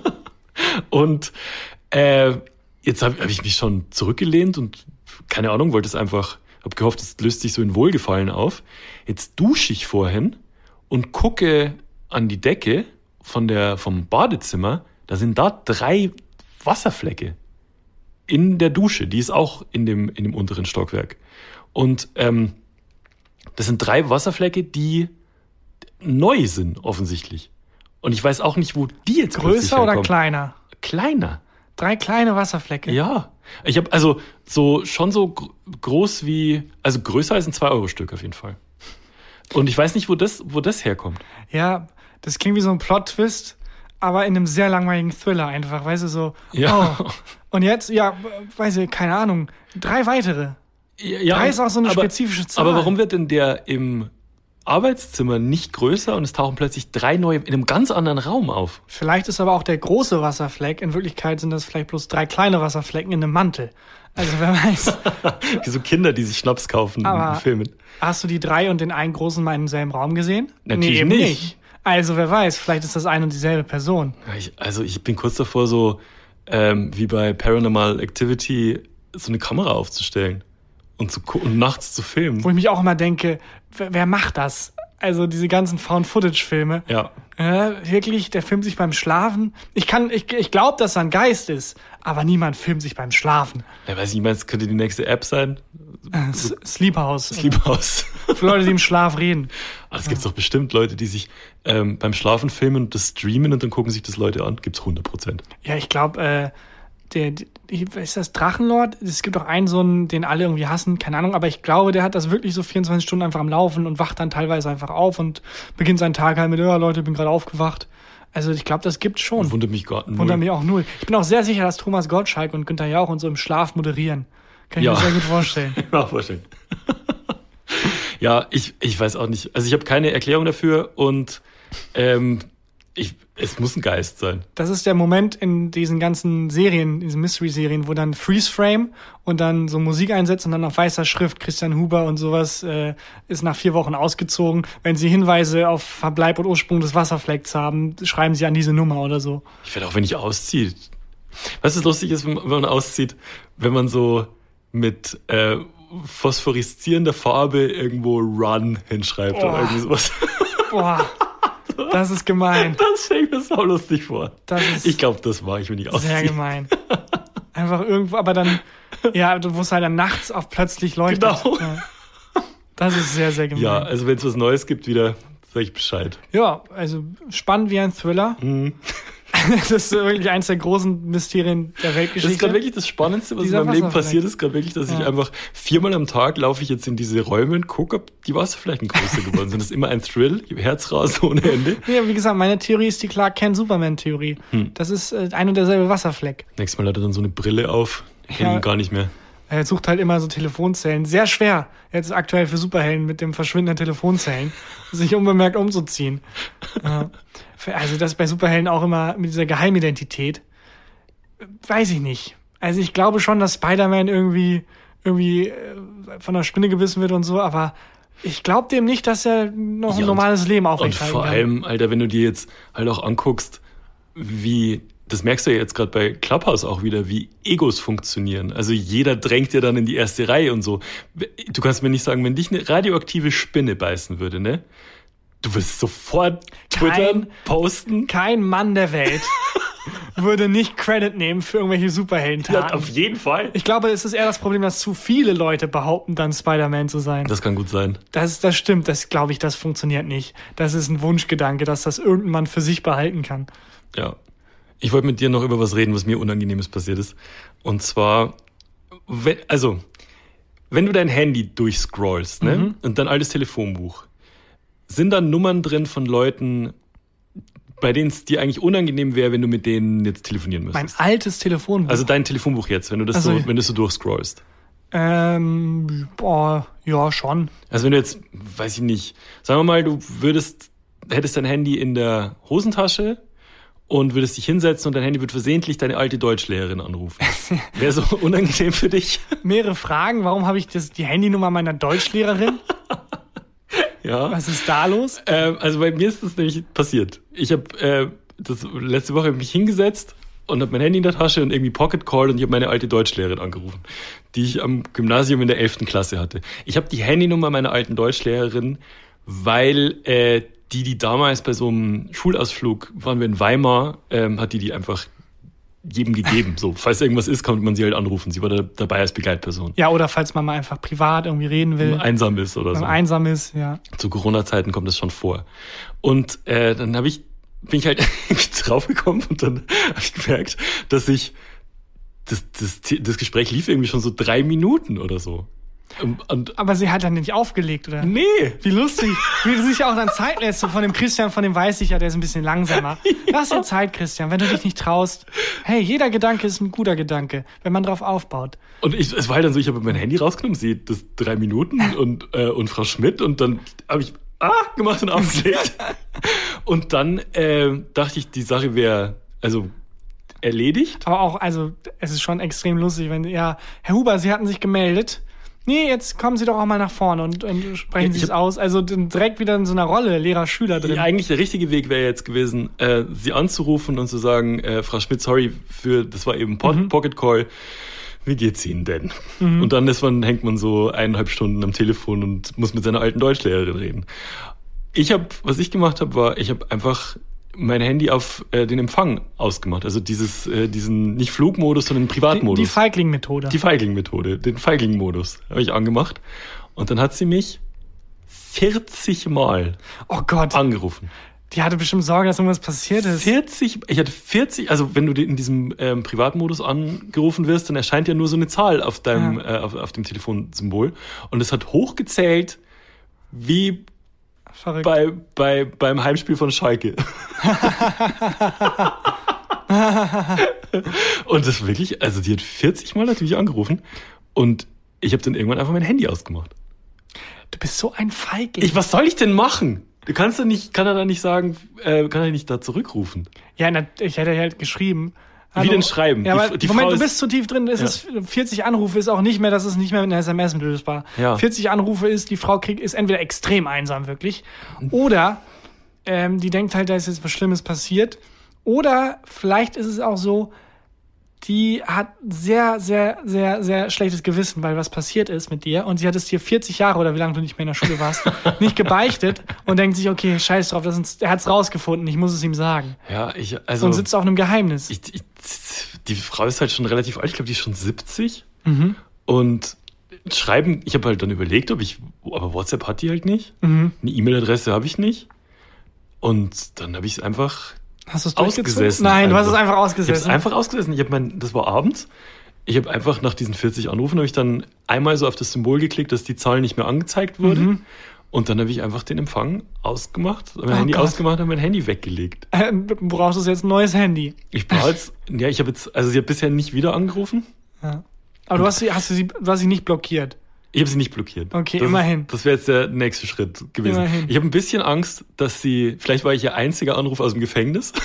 Speaker 2: [laughs] und äh, jetzt habe hab ich mich schon zurückgelehnt und keine Ahnung, wollte es einfach, habe gehofft, es löst sich so in Wohlgefallen auf. Jetzt dusche ich vorhin und gucke an die Decke von der, vom Badezimmer. Da sind da drei Wasserflecke in der Dusche. Die ist auch in dem, in dem unteren Stockwerk. Und ähm, das sind drei Wasserflecke, die neu sind, offensichtlich. Und ich weiß auch nicht, wo die jetzt
Speaker 1: Größer oder
Speaker 2: herkommen.
Speaker 1: kleiner?
Speaker 2: Kleiner.
Speaker 1: Drei kleine Wasserflecke.
Speaker 2: Ja. Ich habe also so schon so gr- groß wie, also größer als ein 2-Euro-Stück auf jeden Fall. Und ich weiß nicht, wo das, wo das herkommt.
Speaker 1: Ja, das klingt wie so ein Plot-Twist, aber in einem sehr langweiligen Thriller einfach, weißt du, so,
Speaker 2: Ja.
Speaker 1: oh. Und jetzt, ja, weiß ich, keine Ahnung, drei weitere.
Speaker 2: Ja,
Speaker 1: Drei ist auch so eine
Speaker 2: aber,
Speaker 1: spezifische Zahl.
Speaker 2: Aber warum wird denn der im Arbeitszimmer nicht größer und es tauchen plötzlich drei neue in einem ganz anderen Raum auf?
Speaker 1: Vielleicht ist aber auch der große Wasserfleck, in Wirklichkeit sind das vielleicht bloß drei kleine Wasserflecken in einem Mantel. Also wer weiß. [laughs]
Speaker 2: Wie so Kinder, die sich Schnaps kaufen
Speaker 1: Aber-
Speaker 2: in Filmen.
Speaker 1: Hast du die drei und den einen großen mal im selben Raum gesehen?
Speaker 2: Natürlich
Speaker 1: eben
Speaker 2: nicht.
Speaker 1: Also wer weiß, vielleicht ist das eine und dieselbe Person.
Speaker 2: Ich, also ich bin kurz davor, so ähm, wie bei Paranormal Activity so eine Kamera aufzustellen und, zu, und nachts zu filmen.
Speaker 1: Wo ich mich auch immer denke, wer, wer macht das? Also diese ganzen Found-Footage-Filme.
Speaker 2: Ja.
Speaker 1: Ja, wirklich, der filmt sich beim Schlafen. Ich kann, ich, ich glaube, dass er ein Geist ist, aber niemand filmt sich beim Schlafen.
Speaker 2: Ja, weiß ich meinst, könnte die nächste App sein?
Speaker 1: S Sleep House.
Speaker 2: Sleep House. [laughs]
Speaker 1: Für Leute, die im Schlaf reden.
Speaker 2: Aber es gibt doch bestimmt Leute, die sich ähm, beim Schlafen filmen und das streamen und dann gucken sich das Leute an. Gibt's 100 Prozent.
Speaker 1: Ja, ich glaube, äh, der, ist das Drachenlord? Es gibt auch einen so einen, den alle irgendwie hassen, keine Ahnung, aber ich glaube, der hat das wirklich so 24 Stunden einfach am Laufen und wacht dann teilweise einfach auf und beginnt seinen Tag halt mit, ja, Leute, bin gerade aufgewacht. Also ich glaube, das gibt's schon.
Speaker 2: Wundert mich gar nicht.
Speaker 1: Wundert mich auch null. Ich bin auch sehr sicher, dass Thomas Gottschalk und Günther Jauch und so im Schlaf moderieren. Kann ich
Speaker 2: Ja.
Speaker 1: mir sehr gut vorstellen. [laughs]
Speaker 2: Ja, vorstellen. ja, ich, ich weiß auch nicht. Also ich habe keine Erklärung dafür und ähm, ich, es muss ein Geist sein.
Speaker 1: Das ist der Moment in diesen ganzen Serien, diesen Mystery-Serien, wo dann Freeze Frame und dann so Musik einsetzt und dann auf weißer Schrift Christian Huber und sowas äh, ist nach vier Wochen ausgezogen. Wenn sie Hinweise auf Verbleib und Ursprung des Wasserflecks haben, schreiben sie an diese Nummer oder so.
Speaker 2: Ich werde auch, wenn ich ausziehe. Weißt du, was lustig ist, wenn man wenn man auszieht, wenn man so mit äh, phosphoreszierender Farbe irgendwo Run hinschreibt
Speaker 1: Oh.
Speaker 2: oder irgendwie sowas.
Speaker 1: Boah, [laughs] das ist gemein.
Speaker 2: Das stelle ich mir sau lustig vor.
Speaker 1: Das ist
Speaker 2: Ich glaube, das mache ich, wenn ich
Speaker 1: sehr
Speaker 2: ausziehe.
Speaker 1: gemein. [laughs] Einfach irgendwo, aber dann, ja, du musst halt dann nachts auf plötzlich leuchtet.
Speaker 2: Genau.
Speaker 1: Ja. Das ist sehr, sehr gemein.
Speaker 2: Ja, also wenn es was Neues gibt wieder, sag ich Bescheid.
Speaker 1: Ja, also spannend wie ein Thriller.
Speaker 2: Mhm. [laughs]
Speaker 1: Das ist wirklich eines der großen Mysterien der
Speaker 2: Das
Speaker 1: Weltgeschichte.
Speaker 2: ist gerade wirklich das Spannendste, was
Speaker 1: Dieser
Speaker 2: in meinem Leben passiert ist, gerade wirklich, dass ich
Speaker 1: Ja.
Speaker 2: einfach viermal am Tag laufe ich jetzt in diese Räume und gucke, ob die Wasserflächen größer geworden sind. Das ist immer ein Thrill, Herzrasen ohne Ende.
Speaker 1: ja, wie gesagt, meine Theorie ist die Clark Kent Superman Theorie.
Speaker 2: Hm.
Speaker 1: Das ist äh, ein und derselbe Wasserfleck.
Speaker 2: Nächstes Mal hat er dann so eine Brille auf, ich kenne
Speaker 1: Ja.
Speaker 2: ihn gar nicht mehr.
Speaker 1: Er sucht halt immer so Telefonzellen. Sehr schwer, jetzt aktuell für Superhelden mit dem Verschwinden der Telefonzellen, sich unbemerkt umzuziehen. Ja. Also das bei Superhelden auch immer mit dieser Geheimidentität. weiß ich nicht. Also ich glaube schon, dass Spider-Man irgendwie, irgendwie äh, von der Spinne gebissen wird und so, aber ich glaube dem nicht, dass er noch
Speaker 2: Ja,
Speaker 1: ein
Speaker 2: und-
Speaker 1: normales Leben
Speaker 2: Und
Speaker 1: aufrechterhalten
Speaker 2: vor
Speaker 1: kann.
Speaker 2: allem, Alter, wenn du dir jetzt halt auch anguckst, wie, das merkst du ja jetzt gerade bei Clubhouse auch wieder, wie Egos funktionieren. Also jeder drängt ja dann in die erste Reihe und so. Du kannst mir nicht sagen, wenn dich eine radioaktive Spinne beißen würde, ne? Du wirst sofort twittern, posten.
Speaker 1: Kein Mann der Welt [laughs] würde nicht Credit nehmen für irgendwelche Superheldentaten.
Speaker 2: Ja, auf jeden Fall.
Speaker 1: ich glaube, es ist eher das Problem, dass zu viele Leute behaupten, dann Spider-Man zu sein.
Speaker 2: Das kann gut sein.
Speaker 1: Das, das stimmt, das glaube ich, das funktioniert nicht. Das ist ein Wunschgedanke, dass das irgendein Mann für sich behalten kann.
Speaker 2: Ja. Ich wollte mit dir noch über was reden, was mir Unangenehmes passiert ist. Und zwar, wenn, also, wenn du dein Handy durchscrollst, ne, und dein altes Telefonbuch, sind da Nummern drin von Leuten, bei denen es dir eigentlich unangenehm wäre, wenn du mit denen jetzt telefonieren
Speaker 1: Mein
Speaker 2: müsstest?
Speaker 1: altes Telefonbuch.
Speaker 2: Also dein Telefonbuch jetzt, wenn du das
Speaker 1: Also-
Speaker 2: so, wenn du so durchscrollst.
Speaker 1: ähm, boah, ja, schon.
Speaker 2: Also wenn du jetzt, weiß ich nicht, sagen wir mal, du würdest, hättest dein Handy in der Hosentasche und würdest dich hinsetzen und dein Handy wird versehentlich deine alte Deutschlehrerin anrufen. [laughs] Wäre so unangenehm für dich?
Speaker 1: Mehrere Fragen. Warum habe ich das, die Handynummer meiner Deutschlehrerin? [laughs]
Speaker 2: Ja.
Speaker 1: Was ist da los?
Speaker 2: Ähm, also bei mir ist das nämlich passiert. Ich habe äh, das letzte Woche mich hingesetzt und habe mein Handy in der Tasche und irgendwie Pocket Call und ich habe meine alte Deutschlehrerin angerufen, die ich am Gymnasium in der 11. Klasse hatte. Ich habe die Handynummer meiner alten Deutschlehrerin, weil äh, die, die damals bei so einem Schulausflug waren wir in Weimar, ähm, hat die die einfach jedem gegeben. So, falls irgendwas ist, kann man sie halt anrufen. Sie war da dabei als Begleitperson.
Speaker 1: Ja, oder falls man mal einfach privat irgendwie reden will,
Speaker 2: einsam ist oder so.
Speaker 1: einsam ist, ja.
Speaker 2: zu Corona-Zeiten kommt das schon vor. Und äh, dann habe ich bin ich halt [laughs] draufgekommen und dann habe ich gemerkt, dass ich das, das, das Gespräch lief irgendwie schon so drei Minuten oder so. Und, und
Speaker 1: Aber sie hat dann nicht aufgelegt, oder?
Speaker 2: nee,
Speaker 1: Wie lustig, wie du sich auch dann Zeit lässt. So von dem Christian, von dem weiß ich ja, der ist ein bisschen langsamer. [laughs] Lass dir Zeit, Christian, wenn du dich nicht traust. Hey, jeder Gedanke ist ein guter Gedanke, wenn man drauf aufbaut.
Speaker 2: und ich, es war halt dann so, ich habe mein Handy rausgenommen, sehe das drei Minuten und, äh, und Frau Schmidt und dann habe ich ah gemacht und aufgelegt. [laughs] und dann äh, dachte ich, die Sache wäre also erledigt.
Speaker 1: Aber auch, also, es ist schon extrem lustig, wenn, ja, Herr Huber, Sie hatten sich gemeldet. Nee, jetzt kommen Sie doch auch mal nach vorne und, und sprechen Sie es aus. Also direkt wieder in so einer Rolle, Lehrer-Schüler drin.
Speaker 2: Ja, eigentlich der richtige Weg wäre jetzt gewesen, äh, sie anzurufen und zu sagen, äh, Frau Schmidt, sorry für, das war eben Po- Pocket Call. Wie geht's Ihnen denn? Und dann ist man, hängt man so eineinhalb Stunden am Telefon und muss mit seiner alten Deutschlehrerin reden. Ich habe, was ich gemacht habe, war, ich habe einfach mein Handy auf äh, den Empfang ausgemacht. Also dieses, äh, diesen nicht Flugmodus, sondern
Speaker 1: die,
Speaker 2: Privatmodus.
Speaker 1: die Feigling-Methode.
Speaker 2: Die Feigling-Methode, den Feigling-Modus habe ich angemacht. Und dann hat sie mich 40 Mal
Speaker 1: Oh Gott,
Speaker 2: angerufen.
Speaker 1: die hatte bestimmt Sorge, dass irgendwas passiert ist.
Speaker 2: 40, ich hatte 40, also wenn du in diesem ähm, Privatmodus angerufen wirst, dann erscheint ja nur so eine Zahl auf deinem, äh, auf, auf dem Telefonsymbol. Und es hat hochgezählt, wie
Speaker 1: Verrückt.
Speaker 2: bei, bei, beim Heimspiel von Schalke. [laughs] und das wirklich, also die hat 40 Mal natürlich angerufen und ich habe dann irgendwann einfach mein Handy ausgemacht.
Speaker 1: Du bist so ein Feigling.
Speaker 2: Ich, was soll ich denn machen? Du kannst doch nicht, kann er da nicht sagen, äh, kann er nicht da zurückrufen?
Speaker 1: ja, na, ich hätte halt geschrieben.
Speaker 2: Wie denn schreiben?
Speaker 1: Ja,
Speaker 2: Die-
Speaker 1: aber
Speaker 2: die
Speaker 1: Moment,
Speaker 2: Frau
Speaker 1: du
Speaker 2: ist-
Speaker 1: bist zu tief drin. Es
Speaker 2: Ja.
Speaker 1: ist 40 Anrufe ist auch nicht mehr, das ist nicht mehr mit einer SMS lösbar.
Speaker 2: Ja.
Speaker 1: 40 Anrufe ist, die Frau kriegt, ist entweder extrem einsam wirklich, oder ähm, die denkt halt, da ist jetzt was Schlimmes passiert, oder vielleicht ist es auch so, die hat sehr, sehr, sehr, sehr schlechtes Gewissen, weil was passiert ist mit dir und sie hat es dir 40 Jahre oder wie lange du nicht mehr in der Schule warst, [laughs] nicht gebeichtet und denkt sich, okay, scheiß drauf, das ist, er hat es rausgefunden, ich muss es ihm sagen.
Speaker 2: Ja, ich, also.
Speaker 1: Und sitzt auf einem Geheimnis.
Speaker 2: ich, ich, die Frau ist halt schon relativ alt, ich glaube, die ist schon 70.
Speaker 1: Mhm.
Speaker 2: Und schreiben, ich habe halt dann überlegt, ob ich, aber WhatsApp hat die halt nicht.
Speaker 1: Mhm.
Speaker 2: Eine E-Mail-Adresse habe ich nicht. Und dann habe ich es einfach,
Speaker 1: Hast du es
Speaker 2: Ausgesessen?
Speaker 1: Nein, du hast es
Speaker 2: einfach.
Speaker 1: einfach
Speaker 2: ich habe
Speaker 1: ausgesessen.
Speaker 2: einfach ausgesessen. Ich habe mein, das war abends. Ich habe einfach nach diesen 40 Anrufen habe ich dann einmal so auf das Symbol geklickt, dass die Zahl nicht mehr angezeigt wurde.
Speaker 1: Mhm.
Speaker 2: Und dann habe ich einfach den Empfang ausgemacht, mein
Speaker 1: Oh
Speaker 2: Handy
Speaker 1: Gott.
Speaker 2: ausgemacht und mein Handy weggelegt.
Speaker 1: Äh, brauchst du jetzt ein neues Handy?
Speaker 2: Ich brauche jetzt, ja, ich habe jetzt, also sie hat bisher nicht wieder angerufen.
Speaker 1: Ja. Aber du hast sie, hast du sie, du hast sie nicht blockiert.
Speaker 2: Ich habe sie nicht blockiert.
Speaker 1: Okay,
Speaker 2: das
Speaker 1: immerhin.
Speaker 2: Ist, das wäre jetzt der nächste Schritt gewesen.
Speaker 1: Immerhin.
Speaker 2: Ich habe ein bisschen Angst, dass sie, vielleicht war ich ihr einziger Anruf aus dem Gefängnis. [laughs]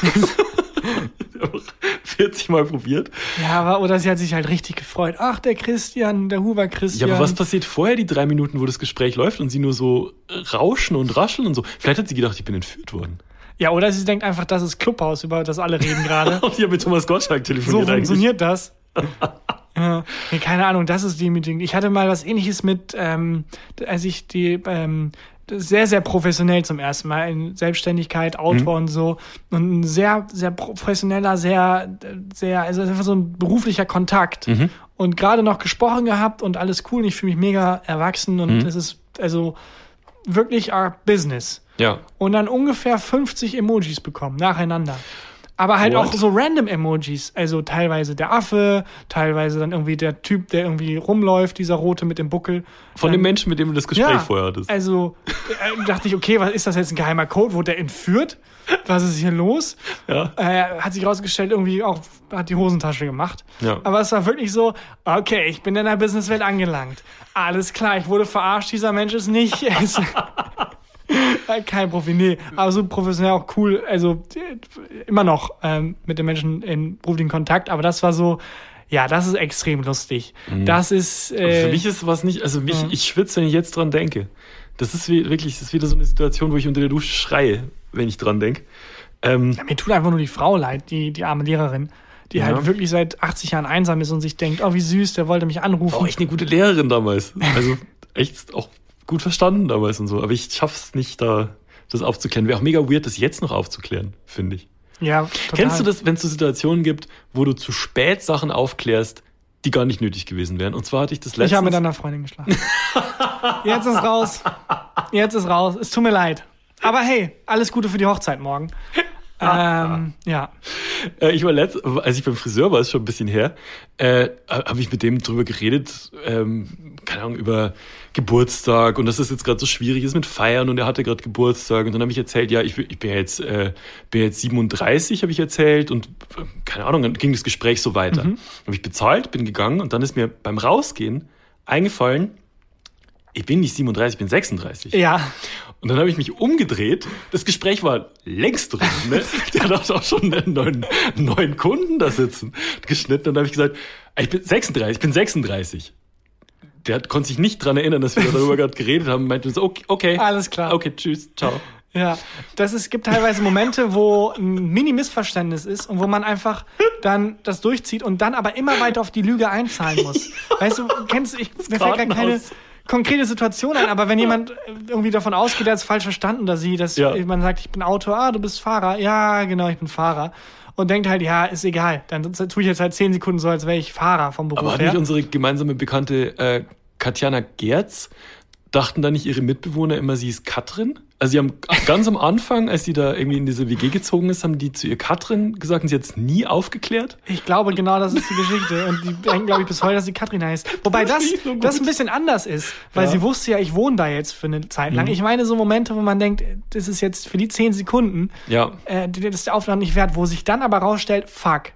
Speaker 2: [laughs] 40 Mal probiert.
Speaker 1: Ja, aber, oder sie hat sich halt richtig gefreut. Ach, der Christian, der Huber Christian.
Speaker 2: Ja, aber was passiert vorher die drei Minuten, wo das Gespräch läuft und sie nur so rauschen und rascheln und so? Vielleicht hat sie gedacht, ich bin entführt worden.
Speaker 1: Ja, oder sie denkt einfach, das ist Clubhaus, über das alle reden gerade.
Speaker 2: Und ich habe mit Thomas Gottschalk
Speaker 1: so
Speaker 2: telefoniert eigentlich.
Speaker 1: funktioniert das. [laughs] ja, nee, keine Ahnung, das ist demütigend. Ich hatte mal was ähnliches mit, ähm, als ich die ähm, sehr, sehr professionell zum ersten Mal in Selbstständigkeit, Autor
Speaker 2: Mhm.
Speaker 1: und so. Und ein sehr, sehr professioneller, sehr, sehr, also einfach so ein beruflicher Kontakt.
Speaker 2: Mhm.
Speaker 1: Und gerade noch gesprochen gehabt und alles cool. Und ich fühle mich mega erwachsen und
Speaker 2: Mhm.
Speaker 1: es ist also wirklich our Business
Speaker 2: Ja.
Speaker 1: und dann ungefähr 50 Emojis bekommen, nacheinander. Aber halt
Speaker 2: What?
Speaker 1: auch so random Emojis. Also teilweise der Affe, teilweise dann irgendwie der Typ, der irgendwie rumläuft, dieser Rote mit dem Buckel.
Speaker 2: Von dem Menschen, mit dem du das Gespräch vorher hattest.
Speaker 1: Also äh, dachte ich, okay, was ist das jetzt ein geheimer Code? Wurde der entführt? Was ist hier los?
Speaker 2: Ja.
Speaker 1: Äh, hat sich rausgestellt, irgendwie auch hat die Hosentasche gemacht.
Speaker 2: Ja.
Speaker 1: Aber es war wirklich so, okay, ich bin in der Businesswelt angelangt. Alles klar, ich wurde verarscht, dieser Mensch ist nicht. [laughs] ist Kein Profi, nee. Aber so professionell auch cool. Also äh, immer noch ähm, mit den Menschen in beruflichen Kontakt. Aber das war so, ja, das ist extrem lustig. Das ist. Äh,
Speaker 2: Für mich ist was nicht, also mich, ich schwitze, wenn ich jetzt dran denke. Das ist wie, wirklich, das ist wieder so eine Situation, wo ich unter der Dusche schreie, wenn ich dran denke. Ähm,
Speaker 1: Mir tut einfach nur die Frau leid, die, die arme Lehrerin, die
Speaker 2: Ja.
Speaker 1: halt wirklich seit 80 Jahren einsam ist und sich denkt, oh, wie süß, der wollte mich anrufen.
Speaker 2: war auch echt eine gute Lehrerin damals. Also [laughs] echt auch gut verstanden damals und so. Aber ich schaff's nicht, da das aufzuklären. Wäre auch mega weird, das jetzt noch aufzuklären, finde ich.
Speaker 1: ja, total.
Speaker 2: Kennst du das, wenn es so Situationen gibt, wo du zu spät Sachen aufklärst, die gar nicht nötig gewesen wären? Und zwar hatte ich das letztens.
Speaker 1: Ich habe mit einer Freundin geschlafen. Jetzt ist raus. Jetzt ist raus. Es tut mir leid. Aber hey, alles Gute für die Hochzeit morgen. Ähm, ja.
Speaker 2: Äh, ich war letzt, als ich beim Friseur war, ist schon ein bisschen her, äh, habe ich mit dem drüber geredet, ähm, keine Ahnung, über Geburtstag und dass das jetzt gerade so schwierig ist mit Feiern und er hatte gerade Geburtstag und dann habe ich erzählt, ja, ich, ich bin jetzt, äh, bin jetzt 37, habe ich erzählt und äh, keine Ahnung, dann ging das Gespräch so weiter. Habe ich bezahlt, bin gegangen und dann ist mir beim Rausgehen eingefallen, ich bin nicht 37, ich bin 36.
Speaker 1: Ja.
Speaker 2: Und dann habe ich mich umgedreht. Das Gespräch war längst drin. [laughs] Ne? Der hat auch schon einen neuen, einen neuen Kunden da sitzen. Geschnitten. Dann habe ich gesagt, ich bin 36, ich bin 36. Der hat, konnte sich nicht dran erinnern, dass wir darüber gerade geredet haben. Meinte so, okay, okay.
Speaker 1: Alles klar.
Speaker 2: Okay, tschüss, ciao.
Speaker 1: Ja, das ist, gibt teilweise Momente, wo ein Mini-Missverständnis ist und wo man einfach dann das durchzieht und dann aber immer weiter auf die Lüge einzahlen muss. [laughs] Weißt du, kennst du, ich, mir fällt gerade keine. Konkrete Situation ein, aber wenn jemand irgendwie davon ausgeht, er hat es falsch verstanden oder sie, dass
Speaker 2: Ja.
Speaker 1: man sagt, ich bin Autor, ah, du bist Fahrer, ja, genau, ich bin Fahrer. Und denkt halt, ja, ist egal. Dann tue ich jetzt halt zehn Sekunden so, als wäre ich Fahrer vom Beruf
Speaker 2: Aber hat
Speaker 1: her.
Speaker 2: nicht unsere gemeinsame Bekannte äh, Katjana Gerz, dachten da nicht ihre Mitbewohner immer, sie ist Katrin? Also sie haben ganz am Anfang, als sie da irgendwie in diese WG gezogen ist, haben die zu ihr Katrin gesagt und sie hat es nie aufgeklärt.
Speaker 1: Ich glaube, genau das ist die Geschichte. [laughs] Und die denken, glaube ich, bis heute, dass sie Katrin heißt. Wobei
Speaker 2: Das
Speaker 1: das,
Speaker 2: so
Speaker 1: das ein bisschen anders ist. Weil
Speaker 2: Ja. Mhm.
Speaker 1: sie wusste ja, ich wohne da jetzt für eine Zeit lang. Ich meine, so Momente, wo man denkt, das ist jetzt für die zehn Sekunden,
Speaker 2: Ja,
Speaker 1: äh, das ist der Aufwand nicht wert, wo sich dann aber rausstellt, fuck,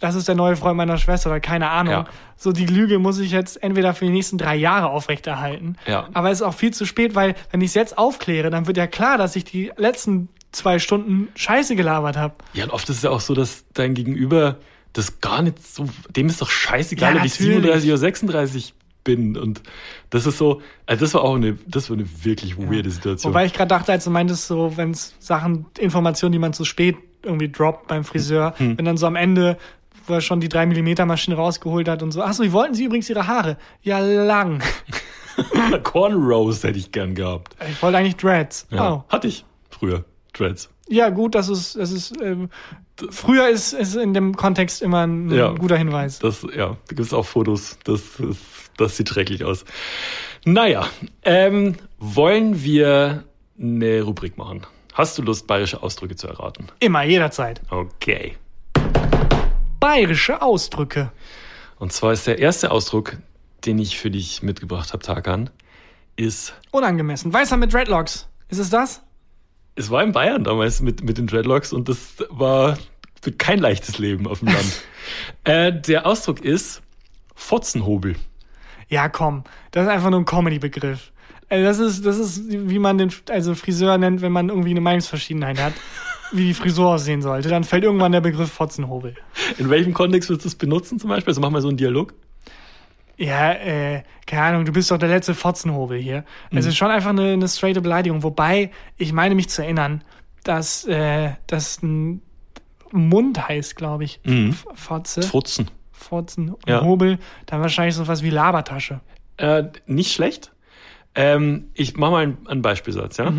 Speaker 1: das ist der neue Freund meiner Schwester oder keine Ahnung.
Speaker 2: Ja.
Speaker 1: So die Lüge muss ich jetzt entweder für die nächsten drei Jahre aufrechterhalten.
Speaker 2: Ja.
Speaker 1: Aber es ist auch viel zu spät, weil wenn ich es jetzt aufkläre, dann wird ja klar, dass ich die letzten zwei Stunden Scheiße gelabert habe.
Speaker 2: Ja, und oft ist es ja auch so, dass dein Gegenüber das gar nicht so, dem ist doch scheißegal,
Speaker 1: Ja,
Speaker 2: ob ich
Speaker 1: natürlich.
Speaker 2: 37 oder 36 bin. Und das ist so, also das war auch eine, das war eine wirklich weirde Situation.
Speaker 1: Wobei ich gerade dachte, als du meintest, so, wenn es Sachen, Informationen, die man zu spät irgendwie droppt beim Friseur,
Speaker 2: Hm.
Speaker 1: wenn dann so am Ende, wo er schon die 3 mm Maschine rausgeholt hat und so, achso, wie wollten Sie übrigens Ihre Haare? Ja, lang. [laughs]
Speaker 2: Cornrows hätte ich gern gehabt.
Speaker 1: Ich wollte eigentlich Dreads.
Speaker 2: Ja.
Speaker 1: Oh.
Speaker 2: Hatte ich früher, Dreads.
Speaker 1: Ja, gut, das ist, das ist, ähm, früher ist, ist in dem Kontext immer ein,
Speaker 2: Ja.
Speaker 1: guter Hinweis.
Speaker 2: Das, ja, da gibt es auch Fotos. Das, ist, das sieht schrecklich aus. Naja, ähm, wollen wir eine Rubrik machen? Hast du Lust, bayerische Ausdrücke zu erraten?
Speaker 1: Immer, jederzeit.
Speaker 2: Okay.
Speaker 1: Bayerische Ausdrücke.
Speaker 2: Und zwar ist der erste Ausdruck, den ich für dich mitgebracht habe, Tarkan, ist,
Speaker 1: Unangemessen. Weißer mit Dreadlocks. Ist es das?
Speaker 2: es war in Bayern damals mit, mit den Dreadlocks und das war kein leichtes Leben auf dem [laughs] Land. äh, der Ausdruck ist Fotzenhobel.
Speaker 1: Ja, komm. Das ist einfach nur ein Comedy-Begriff. Also das ist, das ist, wie man den also Friseur nennt, wenn man irgendwie eine Meinungsverschiedenheit hat. Wie die Frisur aussehen sollte, dann fällt irgendwann der Begriff Fotzenhobel.
Speaker 2: In welchem Kontext würdest du es benutzen zum Beispiel? Also mach mal so einen Dialog.
Speaker 1: Ja, äh, keine Ahnung, du bist doch der letzte Fotzenhobel hier. Es ist schon einfach eine, eine straighte Beleidigung. Wobei, ich meine mich zu erinnern, dass äh, das ein Mund heißt, glaube ich.
Speaker 2: Mhm.
Speaker 1: Fotze,
Speaker 2: Futzen.
Speaker 1: Fotzen, und
Speaker 2: Ja.
Speaker 1: Hobel, dann wahrscheinlich so was wie Labertasche.
Speaker 2: Äh, nicht schlecht. Ähm, ich mach mal einen, einen Beispielsatz, ja?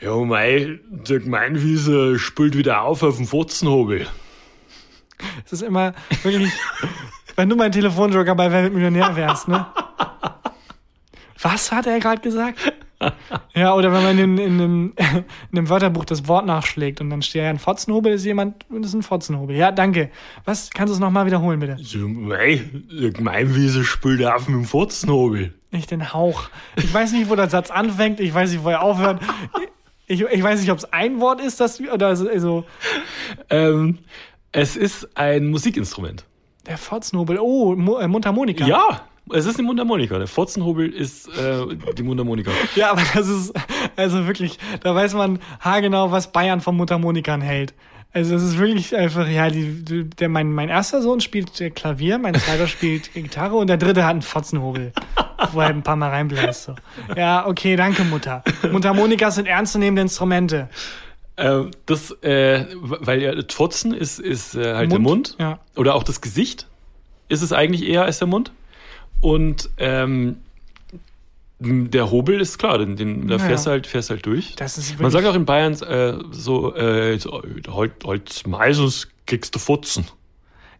Speaker 2: Ja, mei, der Gemeinwieser spült wieder auf auf dem Fotzenhobel.
Speaker 1: Es ist immer wirklich, wenn du mein Telefonjoker bei Wer wird Millionär wärst, ne? Was hat er gerade gesagt? Ja, oder wenn man in, in, einem, in einem Wörterbuch das Wort nachschlägt und dann steht ja ein Fotzenhobel, ist jemand, das ist ein Fotzenhobel. Ja, danke. Was, kannst du es nochmal wiederholen, bitte?
Speaker 2: So, mei, der Gemeinwieser spült auf mit dem Fotzenhobel.
Speaker 1: Nicht den Hauch. Ich weiß nicht, wo der Satz anfängt, ich weiß nicht, wo er aufhört. Ich, ich weiß nicht, ob es ein Wort ist, das, oder so, also,
Speaker 2: Ähm, es ist ein Musikinstrument.
Speaker 1: der Fotzenhobel, oh, Mu- äh, Mundharmonika.
Speaker 2: Ja, es ist eine Mundharmonika. Der Fotzenhobel ist äh, die Mundharmonika. [laughs]
Speaker 1: Ja, aber das ist, also wirklich, da weiß man haargenau, was Bayern von Mundharmonikern hält. Also es ist wirklich einfach, ja, die, die, der, mein, mein erster Sohn spielt äh, Klavier, mein zweiter [laughs] spielt Gitarre und der dritte hat einen Fotzenhobel, wo er ein paar Mal reinbläst. So. Ja, okay, danke Mutter. Mundharmonika sind ernstzunehmende Instrumente.
Speaker 2: Ähm, das, äh, weil ja, Fotzen ist, ist äh, halt der
Speaker 1: Mund,
Speaker 2: Mund.
Speaker 1: ja.
Speaker 2: Oder auch das Gesicht ist es eigentlich eher als der Mund. Und ähm, der Hobel ist klar, den, den, da
Speaker 1: Ja,
Speaker 2: fährst du
Speaker 1: ja.
Speaker 2: halt, fährst halt durch.
Speaker 1: Das ist
Speaker 2: Man sagt auch in Bayern äh, so, äh, halt, halt meistens kriegst du Fotzen.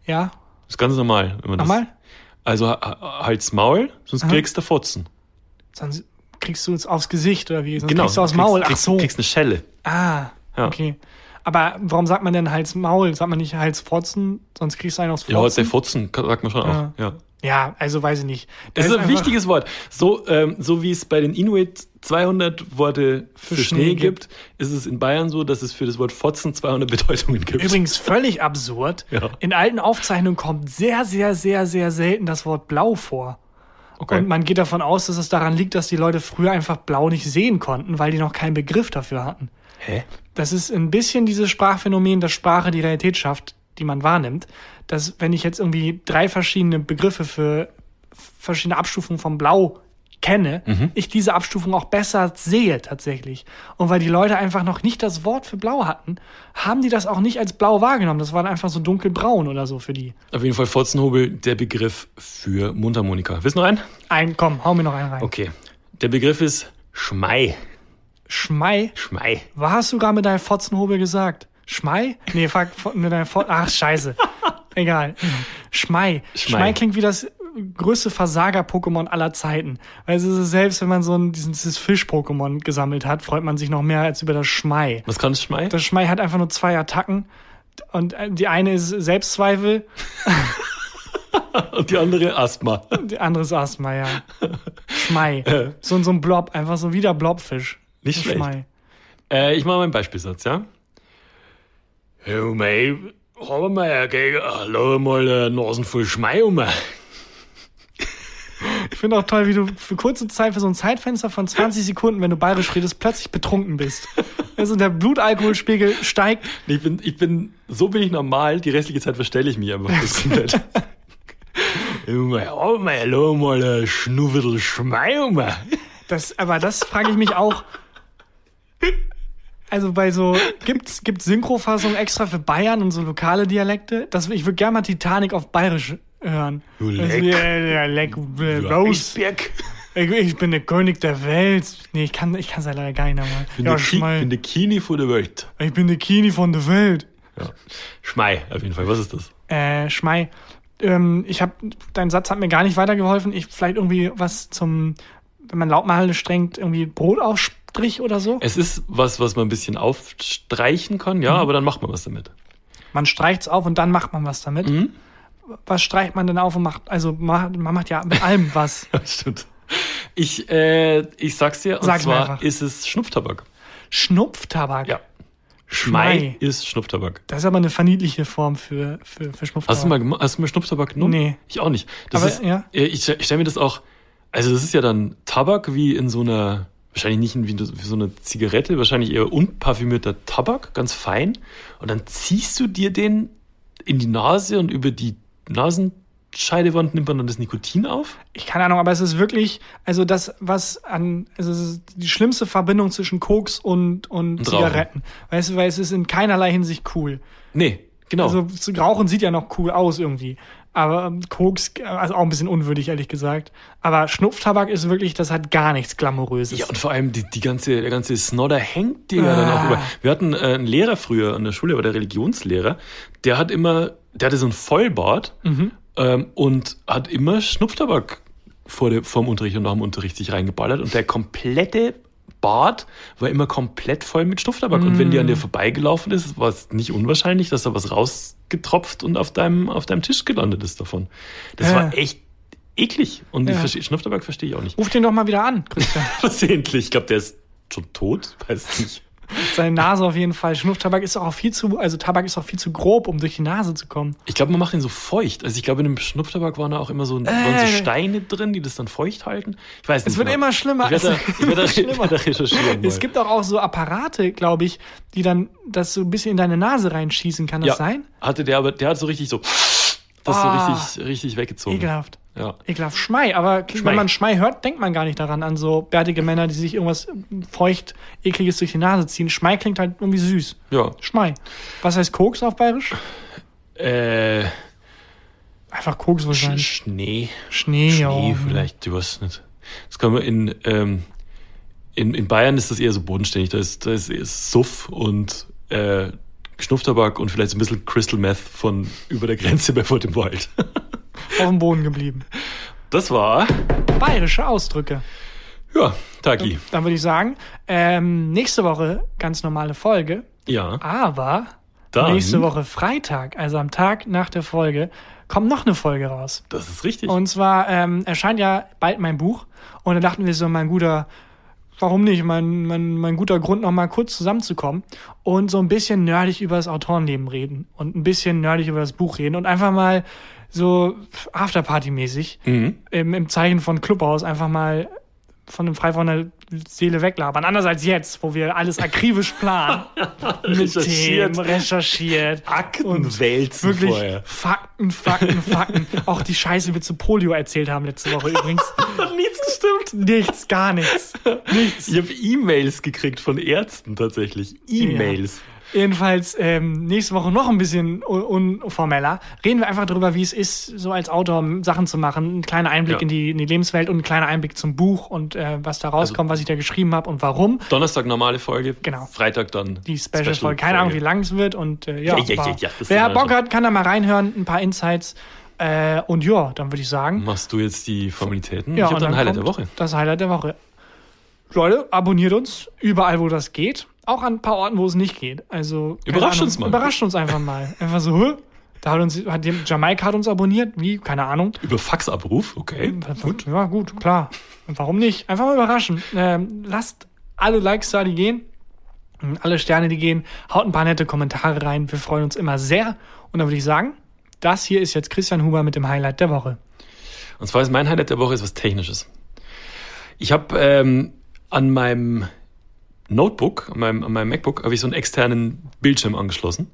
Speaker 1: ja,
Speaker 2: Das ist ganz normal. Wenn man
Speaker 1: nochmal,
Speaker 2: Das, also ha- halt's Maul, sonst
Speaker 1: Aha.
Speaker 2: kriegst du Fotzen.
Speaker 1: sonst kriegst du es aufs Gesicht oder wie? Sonst
Speaker 2: Genau.
Speaker 1: kriegst du
Speaker 2: kriegst,
Speaker 1: Maul. Ach
Speaker 2: kriegst,
Speaker 1: so.
Speaker 2: Kriegst eine Schelle.
Speaker 1: Ah,
Speaker 2: Ja.
Speaker 1: okay. Aber warum sagt man denn Hals Maul? Sagt man nicht Hals Fotzen? Sonst kriegst du einen aus
Speaker 2: Ja,
Speaker 1: Fotzen.
Speaker 2: der Fotzen, sagt man schon
Speaker 1: Ja.
Speaker 2: auch. Ja.
Speaker 1: Ja, also weiß ich nicht.
Speaker 2: Das ist ein wichtiges Wort. So, ähm, so wie es bei den Inuit 200 Worte für,
Speaker 1: Für
Speaker 2: Schnee,
Speaker 1: Schnee
Speaker 2: gibt, ist es in Bayern so, dass es für das Wort Fotzen 200 Bedeutungen gibt.
Speaker 1: Übrigens völlig [laughs] absurd.
Speaker 2: Ja.
Speaker 1: In alten Aufzeichnungen kommt sehr, sehr, sehr, sehr selten das Wort blau vor.
Speaker 2: okay.
Speaker 1: Und man geht davon aus, dass es daran liegt, dass die Leute früher einfach blau nicht sehen konnten, weil die noch keinen Begriff dafür hatten.
Speaker 2: Hä?
Speaker 1: Das ist ein bisschen dieses Sprachphänomen, dass Sprache die Realität schafft, die man wahrnimmt. Dass wenn ich jetzt irgendwie drei verschiedene Begriffe für verschiedene Abstufungen von Blau kenne, ich diese Abstufung auch besser sehe tatsächlich. Und weil die Leute einfach noch nicht das Wort für Blau hatten, haben die das auch nicht als Blau wahrgenommen. Das war dann einfach so dunkelbraun oder so für die.
Speaker 2: Auf jeden Fall Fotzenhobel, der Begriff für Mundharmonika. Willst du noch einen?
Speaker 1: Ein, komm, hau mir noch einen rein.
Speaker 2: Okay. Der Begriff ist Schmei.
Speaker 1: Schmei.
Speaker 2: Schmei.
Speaker 1: Was hast du gerade mit deinem Fotzenhobel gesagt? Schmei? Nee, fuck, mit deinem Fot Ach, scheiße. Egal. Schmei.
Speaker 2: Schmei.
Speaker 1: Schmei klingt wie das größte Versager-Pokémon aller Zeiten. Weil es ist selbst, wenn man so ein, dieses Fisch-Pokémon gesammelt hat, freut man sich noch mehr als über das Schmei.
Speaker 2: Was kann das Schmei?
Speaker 1: Das Schmei hat einfach nur zwei Attacken. Und äh, die eine ist Selbstzweifel,
Speaker 2: Und [laughs] die andere Asthma.
Speaker 1: die andere ist Asthma, ja. Schmei. So, so ein Blob, einfach so wie der Blobfisch.
Speaker 2: Nicht
Speaker 1: So
Speaker 2: schlecht.
Speaker 1: Schmei.
Speaker 2: Äh, ich mache mal einen Beispielsatz, ja? Ja, mei, haben wir ja, gell, lass mal eine Nasen voll Schmei um.
Speaker 1: Ich finde auch toll, wie du für kurze Zeit, für so ein Zeitfenster von 20 Sekunden, wenn du bayerisch redest, plötzlich betrunken bist. Also der Blutalkoholspiegel steigt.
Speaker 2: Ich bin, ich bin, so bin ich normal, die restliche Zeit verstelle ich mich einfach komplett. [laughs] Ja, mei, haben wir ja, lass mal eine Schnuffell Schmei um.
Speaker 1: Das, aber das frage ich mich auch. Also bei so, gibt's, gibt's Synchrofassungen extra für Bayern und so lokale Dialekte? Das, ich würde gerne mal Titanic auf Bayerisch hören.
Speaker 2: Du
Speaker 1: Also,
Speaker 2: Leck.
Speaker 1: ja, ja, leck, äh, Rose. Ich, ich bin der König der Welt. Nee, ich kann, ich kann ja leider gar nicht nochmal.
Speaker 2: Bin,
Speaker 1: Ja,
Speaker 2: der Ki
Speaker 1: Schmei.
Speaker 2: bin der Kini vor der Welt.
Speaker 1: Ich bin der Kini von der Welt.
Speaker 2: Ja. Schmei, auf jeden Fall. Was ist das?
Speaker 1: Äh, Schmei, ähm, ich habe, dein Satz hat mir gar nicht weitergeholfen. Ich vielleicht irgendwie was zum, wenn man Laubmahle strengt, irgendwie Brotaufstrich oder so.
Speaker 2: Es ist was, was man ein bisschen aufstreichen kann, ja, aber dann macht man was damit.
Speaker 1: Man streicht's auf und dann macht man was damit.
Speaker 2: Mhm.
Speaker 1: Was streicht man denn auf und macht? Also man macht ja mit allem was. [laughs]
Speaker 2: Stimmt. Ich, äh, ich sag's dir, und
Speaker 1: Sag's
Speaker 2: zwar ist es Schnupftabak.
Speaker 1: Schnupftabak.
Speaker 2: Ja. Schmei
Speaker 1: Schmei.
Speaker 2: ist Schnupftabak.
Speaker 1: Das ist aber eine verniedliche Form für, für, für Schnupftabak.
Speaker 2: Hast du mal, hast du mal Schnupftabak genommen?
Speaker 1: Nee.
Speaker 2: Ich auch nicht. Das
Speaker 1: Aber,
Speaker 2: ist,
Speaker 1: ja.
Speaker 2: äh, Ich, ich stelle mir das auch, also das ist ja dann Tabak wie in so einer wahrscheinlich nicht wie, so eine Zigarette, wahrscheinlich eher unparfümierter Tabak, ganz fein. Und dann ziehst du dir den in die Nase und über die Nasenscheidewand nimmt man dann das Nikotin auf?
Speaker 1: Ich keine Ahnung, aber es ist wirklich, also das, was an, also es ist die schlimmste Verbindung zwischen Koks und, und,
Speaker 2: Und
Speaker 1: Zigaretten. Weißt du, weil es ist in keinerlei Hinsicht cool.
Speaker 2: Nee, genau.
Speaker 1: Also zu Rauchen sieht ja noch cool aus irgendwie. Aber ähm, Koks, äh, also auch ein bisschen unwürdig, ehrlich gesagt. Aber Schnupftabak ist wirklich, das hat gar nichts Glamouröses.
Speaker 2: Ja, und vor allem die, die ganze, der ganze Snodder hängt dir ja dann auch
Speaker 1: Ah.
Speaker 2: über. Wir hatten äh, einen Lehrer früher an der Schule, war der Religionslehrer, der hat immer, der hatte so ein Vollbart
Speaker 1: Mhm.
Speaker 2: ähm, und hat immer Schnupftabak vor, der, vor dem Unterricht und nach dem Unterricht sich reingeballert und der komplette Bart war immer komplett voll mit Schnupftabak. Und wenn die an dir vorbeigelaufen ist, war es nicht unwahrscheinlich, dass da was rausgetropft und auf deinem, auf deinem Tisch gelandet ist davon. Das
Speaker 1: Ja.
Speaker 2: war echt eklig. Und
Speaker 1: Ja.
Speaker 2: versteh, Schnupftabak verstehe ich auch nicht.
Speaker 1: Ruf den doch mal wieder an, [laughs] Christian.
Speaker 2: Versehentlich. Ich glaube, der ist schon tot. Weiß nicht.
Speaker 1: Seine Nase auf jeden Fall. Schnupftabak ist auch viel zu, also Tabak ist auch viel zu grob, um durch die Nase zu kommen.
Speaker 2: Ich glaube, man macht ihn so feucht. Also ich glaube, in dem Schnupftabak waren da auch immer so, waren so Steine drin, die das dann feucht halten. Ich weiß nicht.
Speaker 1: Es wird
Speaker 2: genau.
Speaker 1: immer schlimmer.
Speaker 2: Ich werde da, werde da, [laughs] werde da
Speaker 1: schlimmer.
Speaker 2: recherchieren.
Speaker 1: Es gibt auch, auch so Apparate, glaube ich, die dann das so ein bisschen in deine Nase reinschießen. Kann das
Speaker 2: ja,
Speaker 1: sein?
Speaker 2: Hatte der, aber der hat so richtig so, das
Speaker 1: Ah.
Speaker 2: so richtig, richtig weggezogen.
Speaker 1: Ekelhaft.
Speaker 2: Ja.
Speaker 1: Ekelhaft. Schmei, aber
Speaker 2: Schmei.
Speaker 1: wenn man Schmei hört, denkt man gar nicht daran, an so bärtige Männer, die sich irgendwas feucht, ekliges durch die Nase ziehen. Schmei klingt halt irgendwie süß.
Speaker 2: Ja.
Speaker 1: Schmei. Was heißt Koks auf Bayerisch?
Speaker 2: Äh,
Speaker 1: Einfach Koks
Speaker 2: Sch
Speaker 1: wahrscheinlich.
Speaker 2: Schnee.
Speaker 1: Schnee,
Speaker 2: Schnee
Speaker 1: ja.
Speaker 2: vielleicht, du weißt nicht. Das kann man in, ähm, in, in Bayern ist das eher so bodenständig. Da ist, da ist eher Suff und äh, Schnupftabak und vielleicht so ein bisschen Crystal Meth von über der Grenze [laughs] bei Fort im Wald.
Speaker 1: Auf dem Boden geblieben.
Speaker 2: Das war,
Speaker 1: Bayerische Ausdrücke.
Speaker 2: ja, Taki.
Speaker 1: Dann würde ich sagen, ähm, nächste Woche ganz normale Folge,
Speaker 2: Ja,
Speaker 1: aber
Speaker 2: dann,
Speaker 1: nächste Woche Freitag, also am Tag nach der Folge, kommt noch eine Folge raus.
Speaker 2: das ist richtig.
Speaker 1: Und zwar ähm, erscheint ja bald mein Buch. Und da dachten wir so, mein guter, warum nicht, mein, mein, mein guter Grund, noch mal kurz zusammenzukommen und so ein bisschen nerdig über das Autorenleben reden und ein bisschen nerdig über das Buch reden und einfach mal so Afterparty-mäßig
Speaker 2: mhm.
Speaker 1: im, im Zeichen von Clubhaus einfach mal von dem frei von der Seele weglabern. Anders als jetzt, wo wir alles akribisch planen. [laughs] mit
Speaker 2: Recherchiert.
Speaker 1: Themen, recherchiert.
Speaker 2: Akten
Speaker 1: und
Speaker 2: wälzen
Speaker 1: Wirklich
Speaker 2: vorher.
Speaker 1: Fakten, Fakten, Fakten. [laughs] Auch die Scheiße, die wir zu Polio erzählt haben letzte Woche übrigens. [laughs]
Speaker 2: Hat nichts gestimmt.
Speaker 1: Nichts, gar nichts. Nichts.
Speaker 2: Ich habe E-Mails gekriegt von Ärzten tatsächlich. E-Mails.
Speaker 1: Jedenfalls ähm, nächste Woche noch ein bisschen un unformeller. Reden wir einfach darüber, wie es ist, so als Autor Sachen zu machen. Ein kleiner Einblick
Speaker 2: Ja.
Speaker 1: in, die, in die Lebenswelt und ein kleiner Einblick zum Buch und äh, was da rauskommt, was ich da geschrieben habe und warum.
Speaker 2: Donnerstag normale Folge.
Speaker 1: Genau.
Speaker 2: Freitag dann
Speaker 1: Die Special-Folge. Keine Ahnung, wie lang es wird. Und äh, ja,
Speaker 2: Ja, ja,
Speaker 1: wer Bock
Speaker 2: schon.
Speaker 1: hat, kann da mal reinhören, ein paar Insights. Äh, und ja, dann würde ich sagen,
Speaker 2: Machst du jetzt die Formalitäten?
Speaker 1: Ja,
Speaker 2: ich habe dann Highlight der Woche.
Speaker 1: Das Highlight der Woche. Leute, abonniert uns überall, wo das geht. Auch an ein paar Orten, wo es nicht geht. Also
Speaker 2: Überrascht
Speaker 1: Ahnung,
Speaker 2: uns mal.
Speaker 1: Überrascht uns einfach mal. Einfach so, hä? Da hat uns hat Jamaika hat uns abonniert. Wie? Keine Ahnung.
Speaker 2: Über Faxabruf, okay.
Speaker 1: Gut. Ja, gut, klar. Und warum nicht? Einfach mal überraschen. Ähm, lasst alle Likes da, die gehen. Alle Sterne, die gehen. Haut ein paar nette Kommentare rein. Wir freuen uns immer sehr. Und dann würde ich sagen, das hier ist jetzt Christian Huber mit dem Highlight der Woche.
Speaker 2: Und zwar ist mein Highlight der Woche ist was Technisches. Ich habe ähm, an meinem Notebook, an meinem, an meinem MacBook, habe ich so einen externen Bildschirm angeschlossen.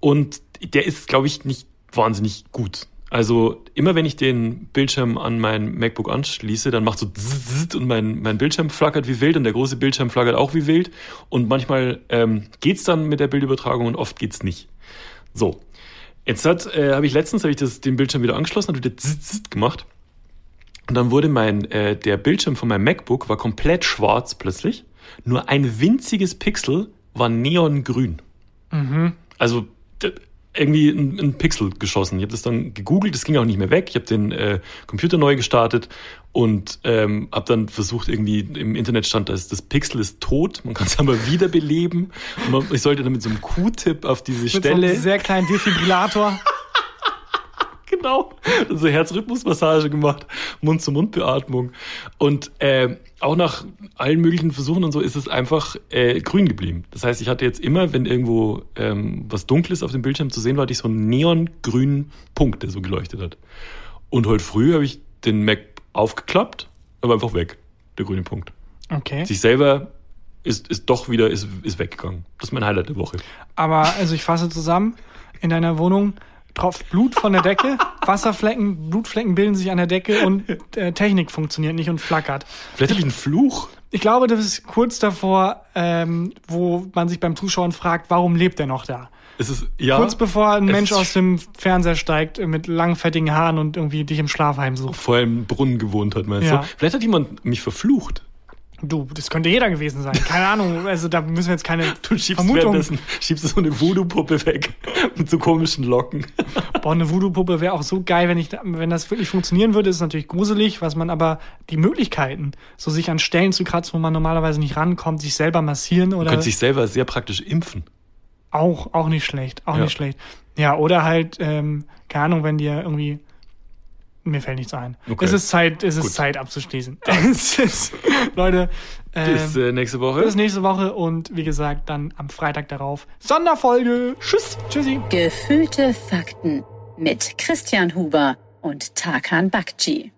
Speaker 2: Und der ist, glaube ich, nicht wahnsinnig gut. Also immer wenn ich den Bildschirm an mein MacBook anschließe, dann macht so zzz und mein, mein Bildschirm flackert wie wild und der große Bildschirm flackert auch wie wild. Und manchmal ähm, geht's dann mit der Bildübertragung und oft geht's nicht. So, jetzt hat, äh, habe ich letztens hab ich das, den Bildschirm wieder angeschlossen, hat wieder zzz gemacht. Und dann wurde mein, äh, der Bildschirm von meinem MacBook war komplett schwarz plötzlich. Nur ein winziges Pixel war neongrün. Also d- irgendwie ein, ein Pixel geschossen. Ich habe das dann gegoogelt, das ging auch nicht mehr weg. Ich habe den äh, Computer neu gestartet und ähm, habe dann versucht, irgendwie im Internet stand, dass das Pixel ist tot, man kann es aber [laughs] wiederbeleben. Und man, ich sollte dann mit so einem Q-Tip auf diese
Speaker 1: Mit so
Speaker 2: Stelle.
Speaker 1: einem sehr kleinen Defibrillator. [laughs]
Speaker 2: Genau. So Herzrhythmusmassage gemacht, Mund-zu-Mund-Beatmung. Und äh, auch nach allen möglichen Versuchen und so ist es einfach äh, grün geblieben. Das heißt, ich hatte jetzt immer, wenn irgendwo ähm, was Dunkles auf dem Bildschirm zu sehen war, hatte ich so einen neongrünen Punkt, der so geleuchtet hat. Und heute früh habe ich den Mac aufgeklappt, aber einfach weg, der grüne Punkt.
Speaker 1: Okay.
Speaker 2: Sich selber ist, ist doch wieder, ist, ist weggegangen. Das ist mein Highlight der Woche.
Speaker 1: Aber, also ich fasse zusammen, in deiner Wohnung tropft Blut von der Decke, [laughs] Wasserflecken, Blutflecken bilden sich an der Decke und [laughs] äh, Technik funktioniert nicht und flackert.
Speaker 2: Vielleicht habe ich einen Fluch.
Speaker 1: Ich glaube, das ist kurz davor, ähm, wo man sich beim Zuschauen fragt, warum lebt er noch da?
Speaker 2: Es ist, ja,
Speaker 1: Kurz bevor ein Mensch aus dem Fernseher steigt, äh, mit langen, fettigen Haaren und irgendwie dich im Schlaf heimsucht.
Speaker 2: vor einem Brunnen gewohnt hat, meinst
Speaker 1: Ja.
Speaker 2: du? Vielleicht hat jemand mich verflucht.
Speaker 1: Du, das könnte jeder gewesen sein. Keine Ahnung. Also da müssen wir jetzt keine [laughs]
Speaker 2: Du schiebst
Speaker 1: Vermutung.
Speaker 2: schiebst du so eine Voodoo-Puppe weg [laughs] mit so komischen Locken. [laughs]
Speaker 1: Boah, eine Voodoo-Puppe wäre auch so geil, wenn ich, wenn das wirklich funktionieren würde. Ist natürlich gruselig, was man aber die Möglichkeiten, so sich an Stellen zu kratzen, wo man normalerweise nicht rankommt, sich selber massieren oder
Speaker 2: Könnte sich selber sehr praktisch impfen.
Speaker 1: auch auch nicht schlecht, auch
Speaker 2: Ja.
Speaker 1: nicht schlecht. Ja, oder halt ähm, keine Ahnung, wenn dir irgendwie mir fällt nichts ein.
Speaker 2: Okay.
Speaker 1: Es ist Zeit, es ist
Speaker 2: Gut.
Speaker 1: Zeit abzuschließen. [laughs] es ist, Leute, ähm,
Speaker 2: Bis äh, nächste Woche.
Speaker 1: bis nächste Woche und wie gesagt dann am Freitag darauf Sonderfolge. Tschüss, tschüssi.
Speaker 3: Gefühlte Fakten mit Christian Huber und Tarkan Bakci.